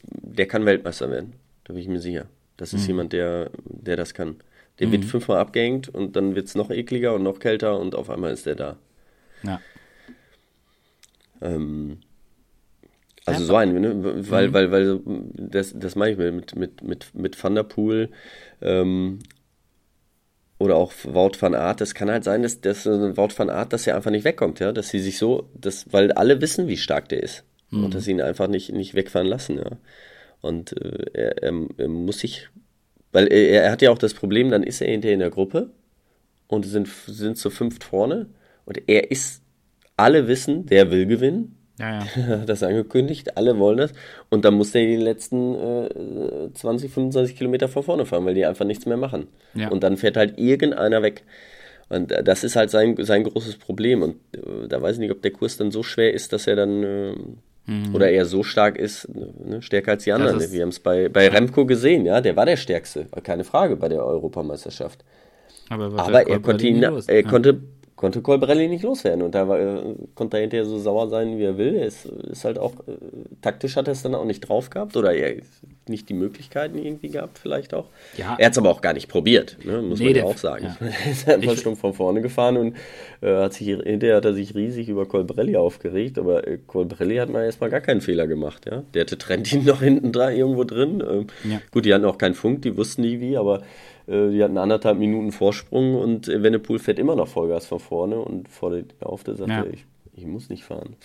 [SPEAKER 2] der kann Weltmeister werden. Da bin ich mir sicher. Das ist mhm. jemand, der, der das kann. Der wird mhm. fünfmal abgehängt und dann wird es noch ekliger und noch kälter und auf einmal ist der da.
[SPEAKER 1] Ja.
[SPEAKER 2] Ähm, also so ein, ne? weil, mhm. weil, weil das, das meine ich mit, mit, mit, mit Van der Poel ähm, oder auch Wout van Art, das kann halt sein, dass, dass Wout van Art, dass er einfach nicht wegkommt, ja, dass sie sich so, dass, weil alle wissen, wie stark der ist mhm. und dass sie ihn einfach nicht, nicht wegfahren lassen, ja. Und äh, er, er, er, muss sich, weil er, er hat ja auch das Problem, dann ist er hinterher in der Gruppe und sind, sind zu fünft vorne und er ist, alle wissen, der will gewinnen
[SPEAKER 1] ja, ja.
[SPEAKER 2] das angekündigt, alle wollen das. Und dann muss der die letzten äh, 20, 25 Kilometer vor vorne fahren, weil die einfach nichts mehr machen. Ja. Und dann fährt halt irgendeiner weg. Und äh, das ist halt sein, sein großes Problem. Und äh, da weiß ich nicht, ob der Kurs dann so schwer ist, dass er dann äh, mhm. oder er so stark ist, ne, stärker als die anderen. Wir haben es bei, bei Remco gesehen, ja, der war der Stärkste, keine Frage bei der Europameisterschaft. Aber, Aber er konnte ihn, er konnte konnte Colbrelli nicht loswerden. Und da war, äh, konnte er hinterher so sauer sein, wie er will. Er ist, halt auch, äh, taktisch hat er es dann auch nicht drauf gehabt oder er nicht die Möglichkeiten irgendwie gehabt, vielleicht auch. Ja. Er hat es aber auch gar nicht probiert, ne? muss nee, man ja auch sagen. Ja. er ist einfach schon von vorne gefahren und äh, hat sich, hinterher hat er sich riesig über Colbrelli aufgeregt, aber äh, Colbrelli hat mal erstmal gar keinen Fehler gemacht. Ja? Der hatte Trentin noch hinten dran, irgendwo drin. Ähm, ja. Gut, die hatten auch keinen Funk, die wussten nie wie, aber die hatten anderthalb Minuten Vorsprung und Evenepoel fährt immer noch Vollgas von vorne und fordert auf, der sagt, ja. ich, ich muss nicht fahren.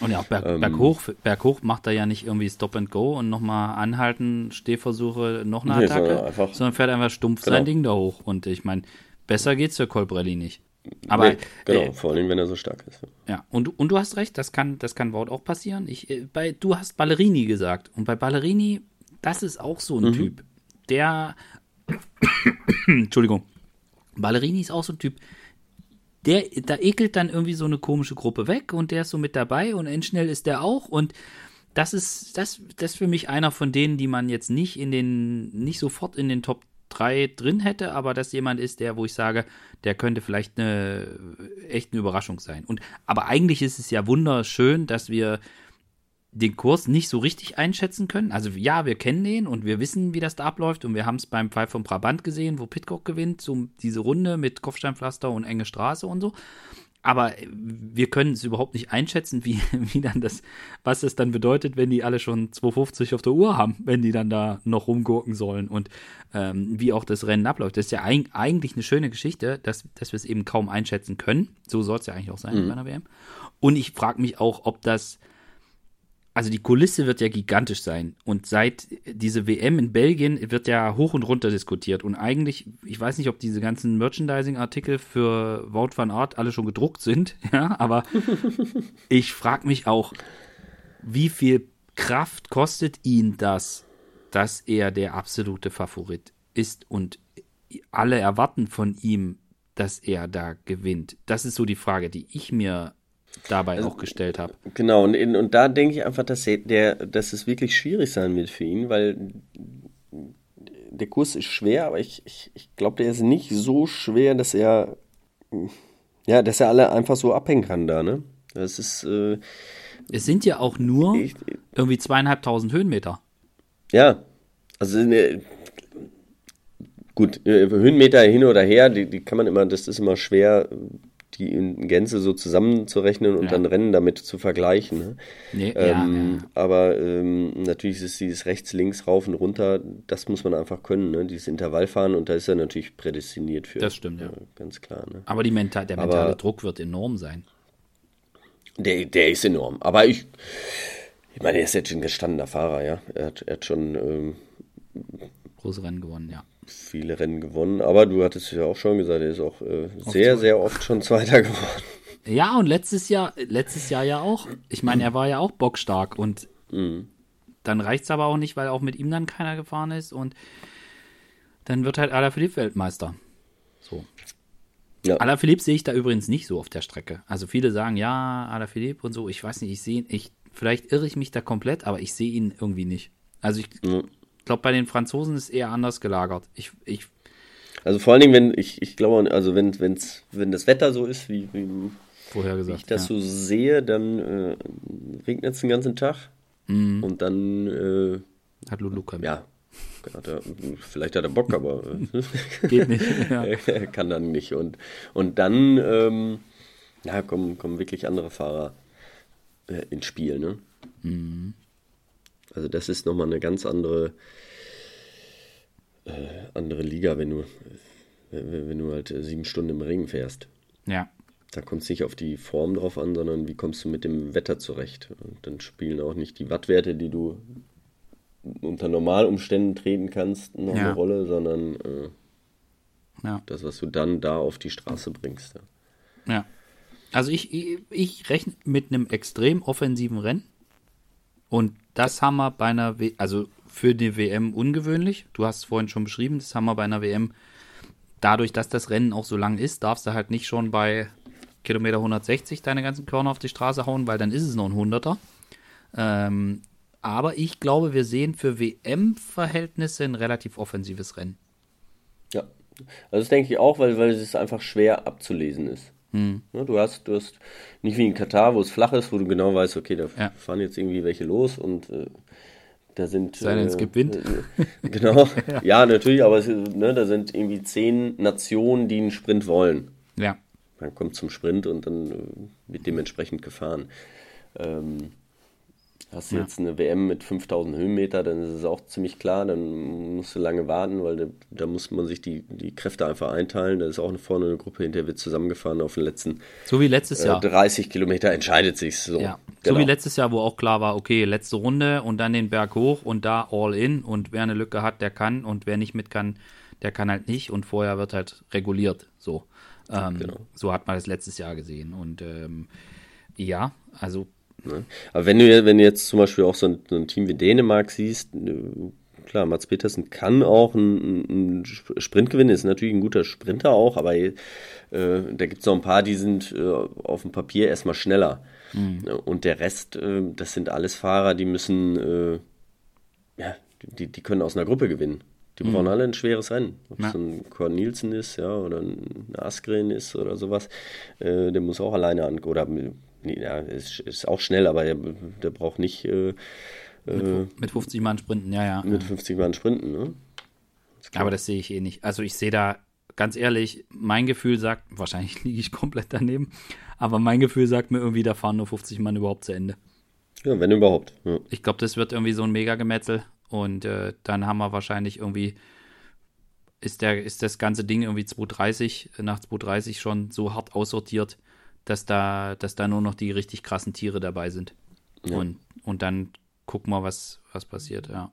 [SPEAKER 1] Und ja, Berg, ähm, berghoch, berghoch macht er ja nicht irgendwie Stop and Go und nochmal anhalten, Stehversuche, noch eine Attacke, nee, sondern, einfach, sondern, fährt einfach stumpf genau. sein Ding da hoch. Und ich meine, besser geht's für Colbrelli nicht. Aber, nee,
[SPEAKER 2] genau, äh, vor allem, wenn er so stark ist.
[SPEAKER 1] Ja, und, und du hast recht, das kann, das kann Wout auch passieren. Ich, äh, bei, du hast Ballerini gesagt. Und bei Ballerini, das ist auch so ein mhm. Typ, der Entschuldigung. Ballerini ist auch so ein Typ, der, da ekelt dann irgendwie so eine komische Gruppe weg und der ist so mit dabei und endschnell ist der auch und das ist, das, das ist für mich einer von denen, die man jetzt nicht in den, nicht sofort in den Top 3 drin hätte, aber dass jemand ist, der, wo ich sage, der könnte vielleicht eine echt eine Überraschung sein. Und aber eigentlich ist es ja wunderschön, dass wir den Kurs nicht so richtig einschätzen können. Also ja, wir kennen den und wir wissen, wie das da abläuft und wir haben es beim Pfeif von Brabant gesehen, wo Pitcock gewinnt, so diese Runde mit Kopfsteinpflaster und enge Straße und so. Aber wir können es überhaupt nicht einschätzen, wie, wie dann das, was es dann bedeutet, wenn die alle schon 250 auf der Uhr haben, wenn die dann da noch rumgurken sollen und ähm, wie auch das Rennen abläuft. Das ist ja ein, eigentlich eine schöne Geschichte, dass, dass wir es eben kaum einschätzen können. So soll es ja eigentlich auch sein mhm. bei einer WM. Und ich frage mich auch, ob das also die Kulisse wird ja gigantisch sein. Und seit diese WM in Belgien wird ja hoch und runter diskutiert. Und eigentlich, ich weiß nicht, ob diese ganzen Merchandising-Artikel für Wout van Art alle schon gedruckt sind, ja, aber ich frage mich auch, wie viel Kraft kostet ihn das, dass er der absolute Favorit ist und alle erwarten von ihm, dass er da gewinnt. Das ist so die Frage, die ich mir dabei also, auch gestellt habe.
[SPEAKER 2] Genau, und, und da denke ich einfach, dass, der, dass es wirklich schwierig sein wird für ihn, weil der Kurs ist schwer, aber ich, ich, ich glaube, der ist nicht so schwer, dass er ja, dass er alle einfach so abhängen kann da, ne? Das ist. Äh,
[SPEAKER 1] es sind ja auch nur ich, irgendwie zweieinhalbtausend Höhenmeter.
[SPEAKER 2] Ja, also äh, gut, äh, Höhenmeter hin oder her, die, die kann man immer, das ist immer schwer, die in Gänze so zusammenzurechnen und ja. dann Rennen damit zu vergleichen. Ne? Nee, ähm, ja, ja. Aber ähm, natürlich ist dieses rechts, links, rauf und runter, das muss man einfach können, ne? dieses Intervallfahren und da ist er natürlich prädestiniert für.
[SPEAKER 1] Das stimmt, ja.
[SPEAKER 2] Äh, ganz klar. Ne?
[SPEAKER 1] Aber Mental, der mentale aber Druck wird enorm sein.
[SPEAKER 2] Der, der ist enorm. Aber ich, ich meine, er ist jetzt ein gestandener Fahrer, ja. Er hat, er hat schon ähm,
[SPEAKER 1] große Rennen gewonnen, ja
[SPEAKER 2] viele Rennen gewonnen, aber du hattest ja auch schon gesagt, er ist auch äh, sehr, sehr oft schon Zweiter geworden.
[SPEAKER 1] Ja, und letztes Jahr, letztes Jahr ja auch. Ich meine, er war ja auch bockstark und mhm. dann reicht es aber auch nicht, weil auch mit ihm dann keiner gefahren ist und dann wird halt Alaphilippe Weltmeister. So. Ja. Alaphilippe sehe ich da übrigens nicht so auf der Strecke. Also viele sagen, ja, Alaphilippe und so, ich weiß nicht, ich sehe ich, vielleicht irre ich mich da komplett, aber ich sehe ihn irgendwie nicht. Also ich, mhm glaube, bei den Franzosen ist es eher anders gelagert. Ich, ich
[SPEAKER 2] also vor allen Dingen, wenn ich, ich glaube, also wenn, wenn's, wenn das Wetter so ist, wie, wie,
[SPEAKER 1] Vorher gesagt,
[SPEAKER 2] wie ich das ja. so sehe, dann äh, regnet es den ganzen Tag. Mhm. Und dann äh,
[SPEAKER 1] hat Lulu keinen
[SPEAKER 2] Ja. Hat er, vielleicht hat er Bock, aber
[SPEAKER 1] geht nicht. Ja.
[SPEAKER 2] er kann dann nicht. Und, und dann ähm, ja, kommen, kommen wirklich andere Fahrer äh, ins Spiel. Ne? Mhm. Also das ist nochmal eine ganz andere, äh, andere Liga, wenn du, wenn, wenn du halt sieben Stunden im Regen fährst.
[SPEAKER 1] Ja.
[SPEAKER 2] Da kommt es nicht auf die Form drauf an, sondern wie kommst du mit dem Wetter zurecht. Und dann spielen auch nicht die Wattwerte, die du unter Normalumständen treten kannst, noch ja. eine Rolle, sondern äh, ja. das, was du dann da auf die Straße bringst.
[SPEAKER 1] Ja. ja. Also ich, ich, ich rechne mit einem extrem offensiven Rennen. Und das haben wir bei einer, w also für die WM ungewöhnlich. Du hast es vorhin schon beschrieben, das haben wir bei einer WM. Dadurch, dass das Rennen auch so lang ist, darfst du halt nicht schon bei Kilometer 160 deine ganzen Körner auf die Straße hauen, weil dann ist es noch ein Hunderter. Ähm, aber ich glaube, wir sehen für WM-Verhältnisse ein relativ offensives Rennen.
[SPEAKER 2] Ja, also das denke ich auch, weil, weil es einfach schwer abzulesen ist. Hm. Ja, du, hast, du hast nicht wie in Katar, wo es flach ist, wo du genau weißt, okay, da ja. fahren jetzt irgendwie welche los und äh, da sind.
[SPEAKER 1] Sei denn, äh, es gibt Wind.
[SPEAKER 2] Äh, genau. ja. ja. natürlich, aber es, ne, da sind irgendwie zehn Nationen, die einen Sprint wollen.
[SPEAKER 1] Ja.
[SPEAKER 2] Man kommt zum Sprint und dann äh, wird dementsprechend gefahren. Ähm, Hast du ja. jetzt eine WM mit 5000 Höhenmeter, dann ist es auch ziemlich klar, dann musst du lange warten, weil da, da muss man sich die, die Kräfte einfach einteilen. Da ist auch eine vorne eine Gruppe, hinterher wird zusammengefahren auf den letzten
[SPEAKER 1] so wie letztes
[SPEAKER 2] äh,
[SPEAKER 1] Jahr.
[SPEAKER 2] 30 Kilometer entscheidet sich so.
[SPEAKER 1] Ja. Genau. So wie letztes Jahr, wo auch klar war, okay, letzte Runde und dann den Berg hoch und da all in und wer eine Lücke hat, der kann und wer nicht mit kann, der kann halt nicht und vorher wird halt reguliert. So, ähm, genau. so hat man das letztes Jahr gesehen und ähm, ja, also
[SPEAKER 2] Ne? Aber wenn du, wenn du jetzt zum Beispiel auch so ein, so ein Team wie Dänemark siehst, äh, klar, Mats Petersen kann auch einen, Sprint gewinnen, ist natürlich ein guter Sprinter auch, aber äh, da gibt es noch ein paar, die sind äh, auf dem Papier erstmal schneller. Mhm. Und der Rest, äh, das sind alles Fahrer, die müssen, äh, ja, die, die können aus einer Gruppe gewinnen. Die brauchen mhm. alle ein schweres Rennen. Ob es ein Korn Nielsen ist, ja, oder ein Askren ist oder sowas, äh, der muss auch alleine an, oder ja, ist, ist auch schnell, aber der, der braucht nicht. Äh,
[SPEAKER 1] mit, äh, mit 50 Mann sprinten, ja, ja.
[SPEAKER 2] Mit 50 Mann sprinten, ne?
[SPEAKER 1] Aber das sehe ich eh nicht. Also ich sehe da, ganz ehrlich, mein Gefühl sagt, wahrscheinlich liege ich komplett daneben, aber mein Gefühl sagt mir irgendwie, da fahren nur 50 Mann überhaupt zu Ende.
[SPEAKER 2] Ja, wenn überhaupt. Ja.
[SPEAKER 1] Ich glaube, das wird irgendwie so ein Mega-Gemetzel und äh, dann haben wir wahrscheinlich irgendwie ist, der, ist das ganze Ding irgendwie 230, nach 230 schon so hart aussortiert, dass da, dass da nur noch die richtig krassen Tiere dabei sind. Ja. Und, und dann gucken wir, was, was passiert, ja.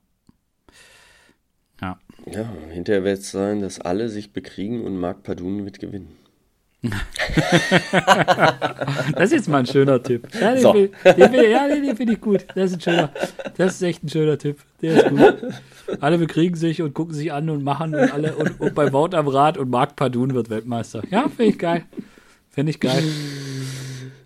[SPEAKER 2] Ja. Ja, hinterher wird es sein, dass alle sich bekriegen und Marc Padun wird gewinnen.
[SPEAKER 1] das ist jetzt mal ein schöner Tipp. Ja, den, so. den, den, ja, den, den finde ich gut. Das ist ein schöner, das ist echt ein schöner Tipp. Der ist gut. Alle bekriegen sich und gucken sich an und machen und alle und, und bei Wout am Rad und Marc Padun wird Weltmeister. Ja, finde ich geil. Finde ich geil.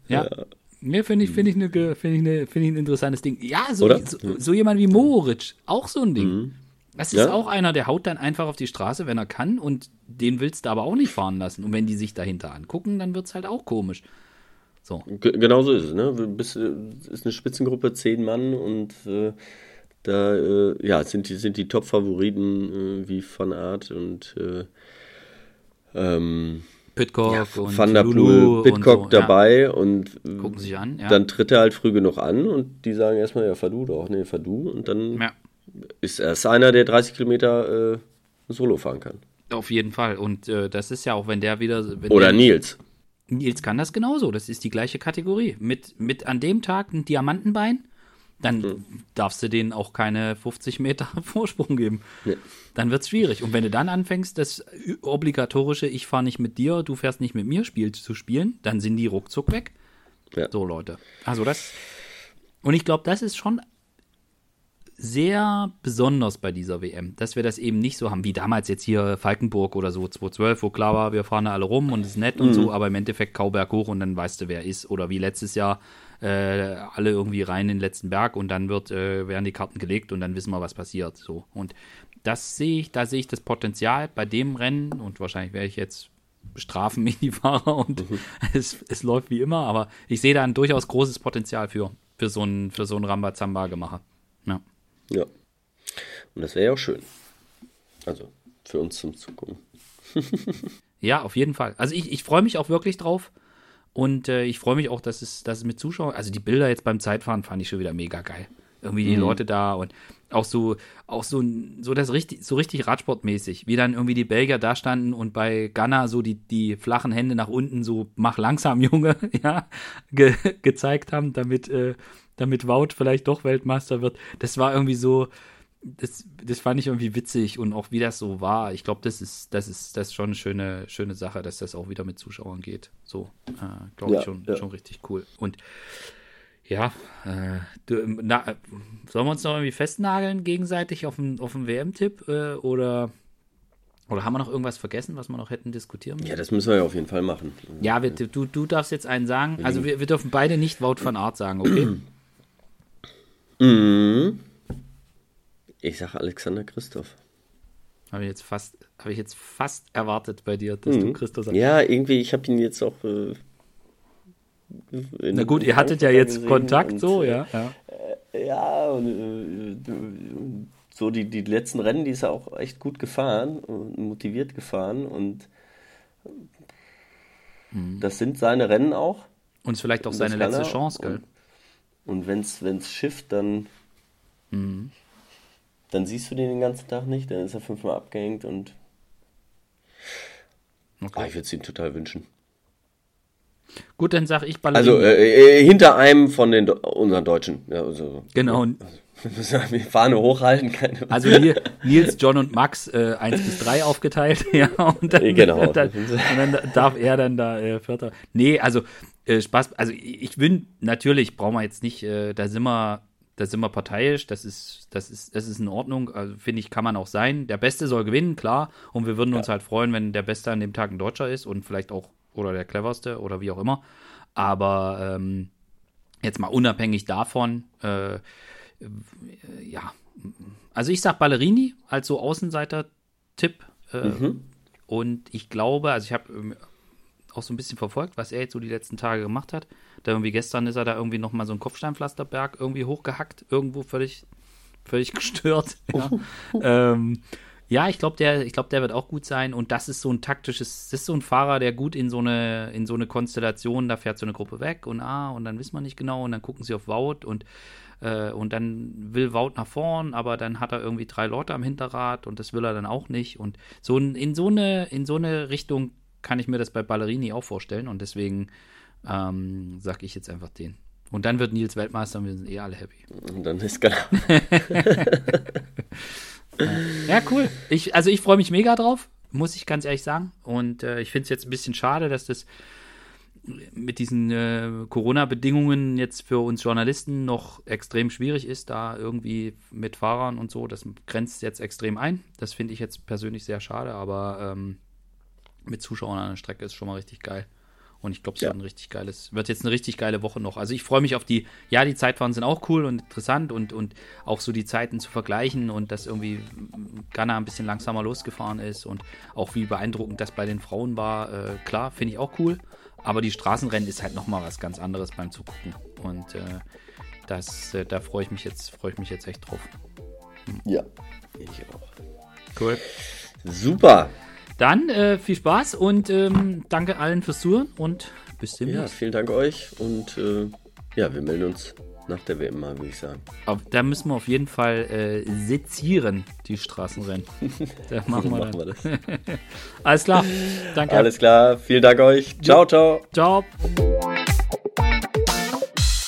[SPEAKER 1] Ja. ja. Finde ich, finde ich, ne, find ich, ne, find ich ein interessantes Ding. Ja, so, so, so, jemand wie Moritz, auch so ein Ding. Mhm. Das ist ja? auch einer, der haut dann einfach auf die Straße, wenn er kann, und den willst du aber auch nicht fahren lassen. Und wenn die sich dahinter angucken, dann wird es halt auch komisch.
[SPEAKER 2] So. genau so ist es, ne? Bis, äh, ist eine Spitzengruppe, zehn Mann und äh, da äh, ja, sind die, sind die Top-Favoriten äh, wie Van Art und äh, ähm,
[SPEAKER 1] Pitcock
[SPEAKER 2] ja, und Van der Poel, Pitcock so, dabei ja. und
[SPEAKER 1] gucken sich an. Ja.
[SPEAKER 2] Dann tritt er halt früh genug an und die sagen erstmal, ja, fahr du doch, nee, fahr du und dann ist erst einer, der 30 Kilometer äh, Solo fahren kann.
[SPEAKER 1] Auf jeden Fall und äh, das ist ja auch, wenn der wieder. Wenn
[SPEAKER 2] Oder
[SPEAKER 1] der,
[SPEAKER 2] Nils.
[SPEAKER 1] Nils kann das genauso, das ist die gleiche Kategorie. Mit, mit an dem Tag ein Diamantenbein dann hm. darfst du denen auch keine 50 Meter Vorsprung geben. Ja. Dann wird es schwierig. Und wenn du dann anfängst, das obligatorische, ich fahre nicht mit dir, du fährst nicht mit mir, Spiel zu spielen, dann sind die ruckzuck weg. Ja. So, Leute. Also das. Und ich glaube, das ist schon sehr besonders bei dieser WM, dass wir das eben nicht so haben wie damals jetzt hier Falkenburg oder so 2012, wo klar war, wir fahren da alle rum und es ist nett mhm. und so, aber im Endeffekt Kauberg hoch und dann weißt du, wer ist. Oder wie letztes Jahr äh, alle irgendwie rein in den letzten Berg und dann wird, äh, werden die Karten gelegt und dann wissen wir, was passiert. So. Und das sehe ich, da sehe ich das Potenzial bei dem Rennen und wahrscheinlich werde ich jetzt bestrafen mich die Fahrer und mhm. es, es läuft wie immer, aber ich sehe da ein durchaus großes Potenzial für, für so ein, für so ein Rambazamba-Gemacher. Ja.
[SPEAKER 2] Ja. Und das wäre ja auch schön. Also für uns zum Zugucken.
[SPEAKER 1] ja, auf jeden Fall. Also ich, ich freue mich auch wirklich drauf. Und äh, ich freue mich auch, dass es, dass es mit Zuschauern, also die Bilder jetzt beim Zeitfahren fand ich schon wieder mega geil. Irgendwie die mhm. Leute da und auch so, auch so, so das richtig, so richtig Radsportmäßig, wie dann irgendwie die Belgier da standen und bei Ghana so die, die flachen Hände nach unten so mach langsam, Junge, ja, ge, gezeigt haben, damit, äh, damit Wout vielleicht doch Weltmeister wird. Das war irgendwie so, das, das fand ich irgendwie witzig und auch wie das so war. Ich glaube, das ist, das ist, das ist schon eine schöne, schöne Sache, dass das auch wieder mit Zuschauern geht. So, äh, glaube ja, ich schon, ja. schon richtig cool. Und ja, äh, du, na, sollen wir uns noch irgendwie festnageln gegenseitig auf einen, auf WM-Tipp äh, oder oder haben wir noch irgendwas vergessen, was wir noch hätten diskutieren
[SPEAKER 2] müssen? Ja, das müssen wir ja auf jeden Fall machen.
[SPEAKER 1] Ja, wir, du, du darfst jetzt einen sagen. Also wir, wir dürfen beide nicht Wout van Art sagen, okay?
[SPEAKER 2] Mhm. Ich sage Alexander Christoph.
[SPEAKER 1] Habe ich jetzt fast, habe ich jetzt fast erwartet bei dir, dass mhm. du Christoph
[SPEAKER 2] sagst. Ja, irgendwie, ich habe ihn jetzt auch. Äh,
[SPEAKER 1] Na gut, ihr hattet ja jetzt Kontakt, so, ja. Ja,
[SPEAKER 2] äh, ja und äh, so die, die letzten Rennen, die ist er auch echt gut gefahren und motiviert gefahren und mhm. das sind seine Rennen auch.
[SPEAKER 1] Und vielleicht auch seine letzte Chance, gell? Und,
[SPEAKER 2] und wenn es schifft, dann, mhm. Dann siehst du den den ganzen Tag nicht, dann ist er fünfmal abgehängt und okay. ah, ich würde es ihm total wünschen.
[SPEAKER 1] Gut, dann sage ich
[SPEAKER 2] Ballerina. Also äh, äh, hinter einem von den unseren Deutschen. Ja, also,
[SPEAKER 1] genau.
[SPEAKER 2] Also, wir Fahne hochhalten. Keine
[SPEAKER 1] also Nils, John und Max äh, 1 bis 3 aufgeteilt. ja, und dann,
[SPEAKER 2] genau.
[SPEAKER 1] Dann, und dann darf er dann da äh, Vierter. Nee, also äh, Spaß, also ich bin, natürlich brauchen wir jetzt nicht, äh, da sind wir, da sind wir parteiisch, das ist, das ist, das ist in Ordnung, also finde ich, kann man auch sein. Der Beste soll gewinnen, klar, und wir würden ja. uns halt freuen, wenn der Beste an dem Tag ein Deutscher ist und vielleicht auch, oder der cleverste oder wie auch immer. Aber ähm, jetzt mal unabhängig davon, äh, ja, also ich sag Ballerini als so Außenseiter-Tipp. Äh, mhm. Und ich glaube, also ich habe ähm, auch so ein bisschen verfolgt, was er jetzt so die letzten Tage gemacht hat. Da irgendwie gestern ist er da irgendwie nochmal so einen Kopfsteinpflasterberg irgendwie hochgehackt, irgendwo völlig, völlig gestört. Ja, ähm, ja ich glaube, der, ich der wird auch gut sein. Und das ist so ein taktisches, das ist so ein Fahrer, der gut in so eine, in so eine Konstellation, da fährt so eine Gruppe weg und ah, und dann wissen wir nicht genau und dann gucken sie auf Wout und äh, und dann will Wout nach vorn, aber dann hat er irgendwie drei Leute am Hinterrad und das will er dann auch nicht. Und so in so eine, in so eine Richtung kann ich mir das bei Ballerini auch vorstellen und deswegen ähm, sage ich jetzt einfach den. Und dann wird Nils Weltmeister und wir sind eh alle happy.
[SPEAKER 2] Und dann ist klar.
[SPEAKER 1] ja, cool. Ich, also ich freue mich mega drauf, muss ich ganz ehrlich sagen. Und äh, ich finde es jetzt ein bisschen schade, dass das mit diesen äh, Corona-Bedingungen jetzt für uns Journalisten noch extrem schwierig ist, da irgendwie mit Fahrern und so. Das grenzt jetzt extrem ein. Das finde ich jetzt persönlich sehr schade, aber ähm, mit Zuschauern an der Strecke ist schon mal richtig geil. Und ich glaube, es ja. wird ein richtig geiles, wird jetzt eine richtig geile Woche noch. Also ich freue mich auf die, ja, die Zeitfahren sind auch cool und interessant und, und auch so die Zeiten zu vergleichen und dass irgendwie Ghana ein bisschen langsamer losgefahren ist und auch wie beeindruckend das bei den Frauen war. Äh, klar, finde ich auch cool. Aber die Straßenrennen ist halt nochmal was ganz anderes beim Zugucken. Und äh, das, äh, da freue ich mich jetzt, freue ich mich jetzt echt drauf.
[SPEAKER 2] Hm. Ja, ich auch.
[SPEAKER 1] Cool.
[SPEAKER 2] Super.
[SPEAKER 1] Dann äh, viel Spaß und ähm, danke allen fürs Zuhören und bis demnächst.
[SPEAKER 2] Ja, vielen Dank euch und äh, ja, wir melden uns nach der WM mal, würde ich sagen.
[SPEAKER 1] Aber da müssen wir auf jeden Fall äh, sezieren, die Straßenrennen. Da machen, wir, machen wir das. Alles klar. Danke.
[SPEAKER 2] Alles klar. Vielen Dank euch. Ciao, ciao.
[SPEAKER 1] Ciao.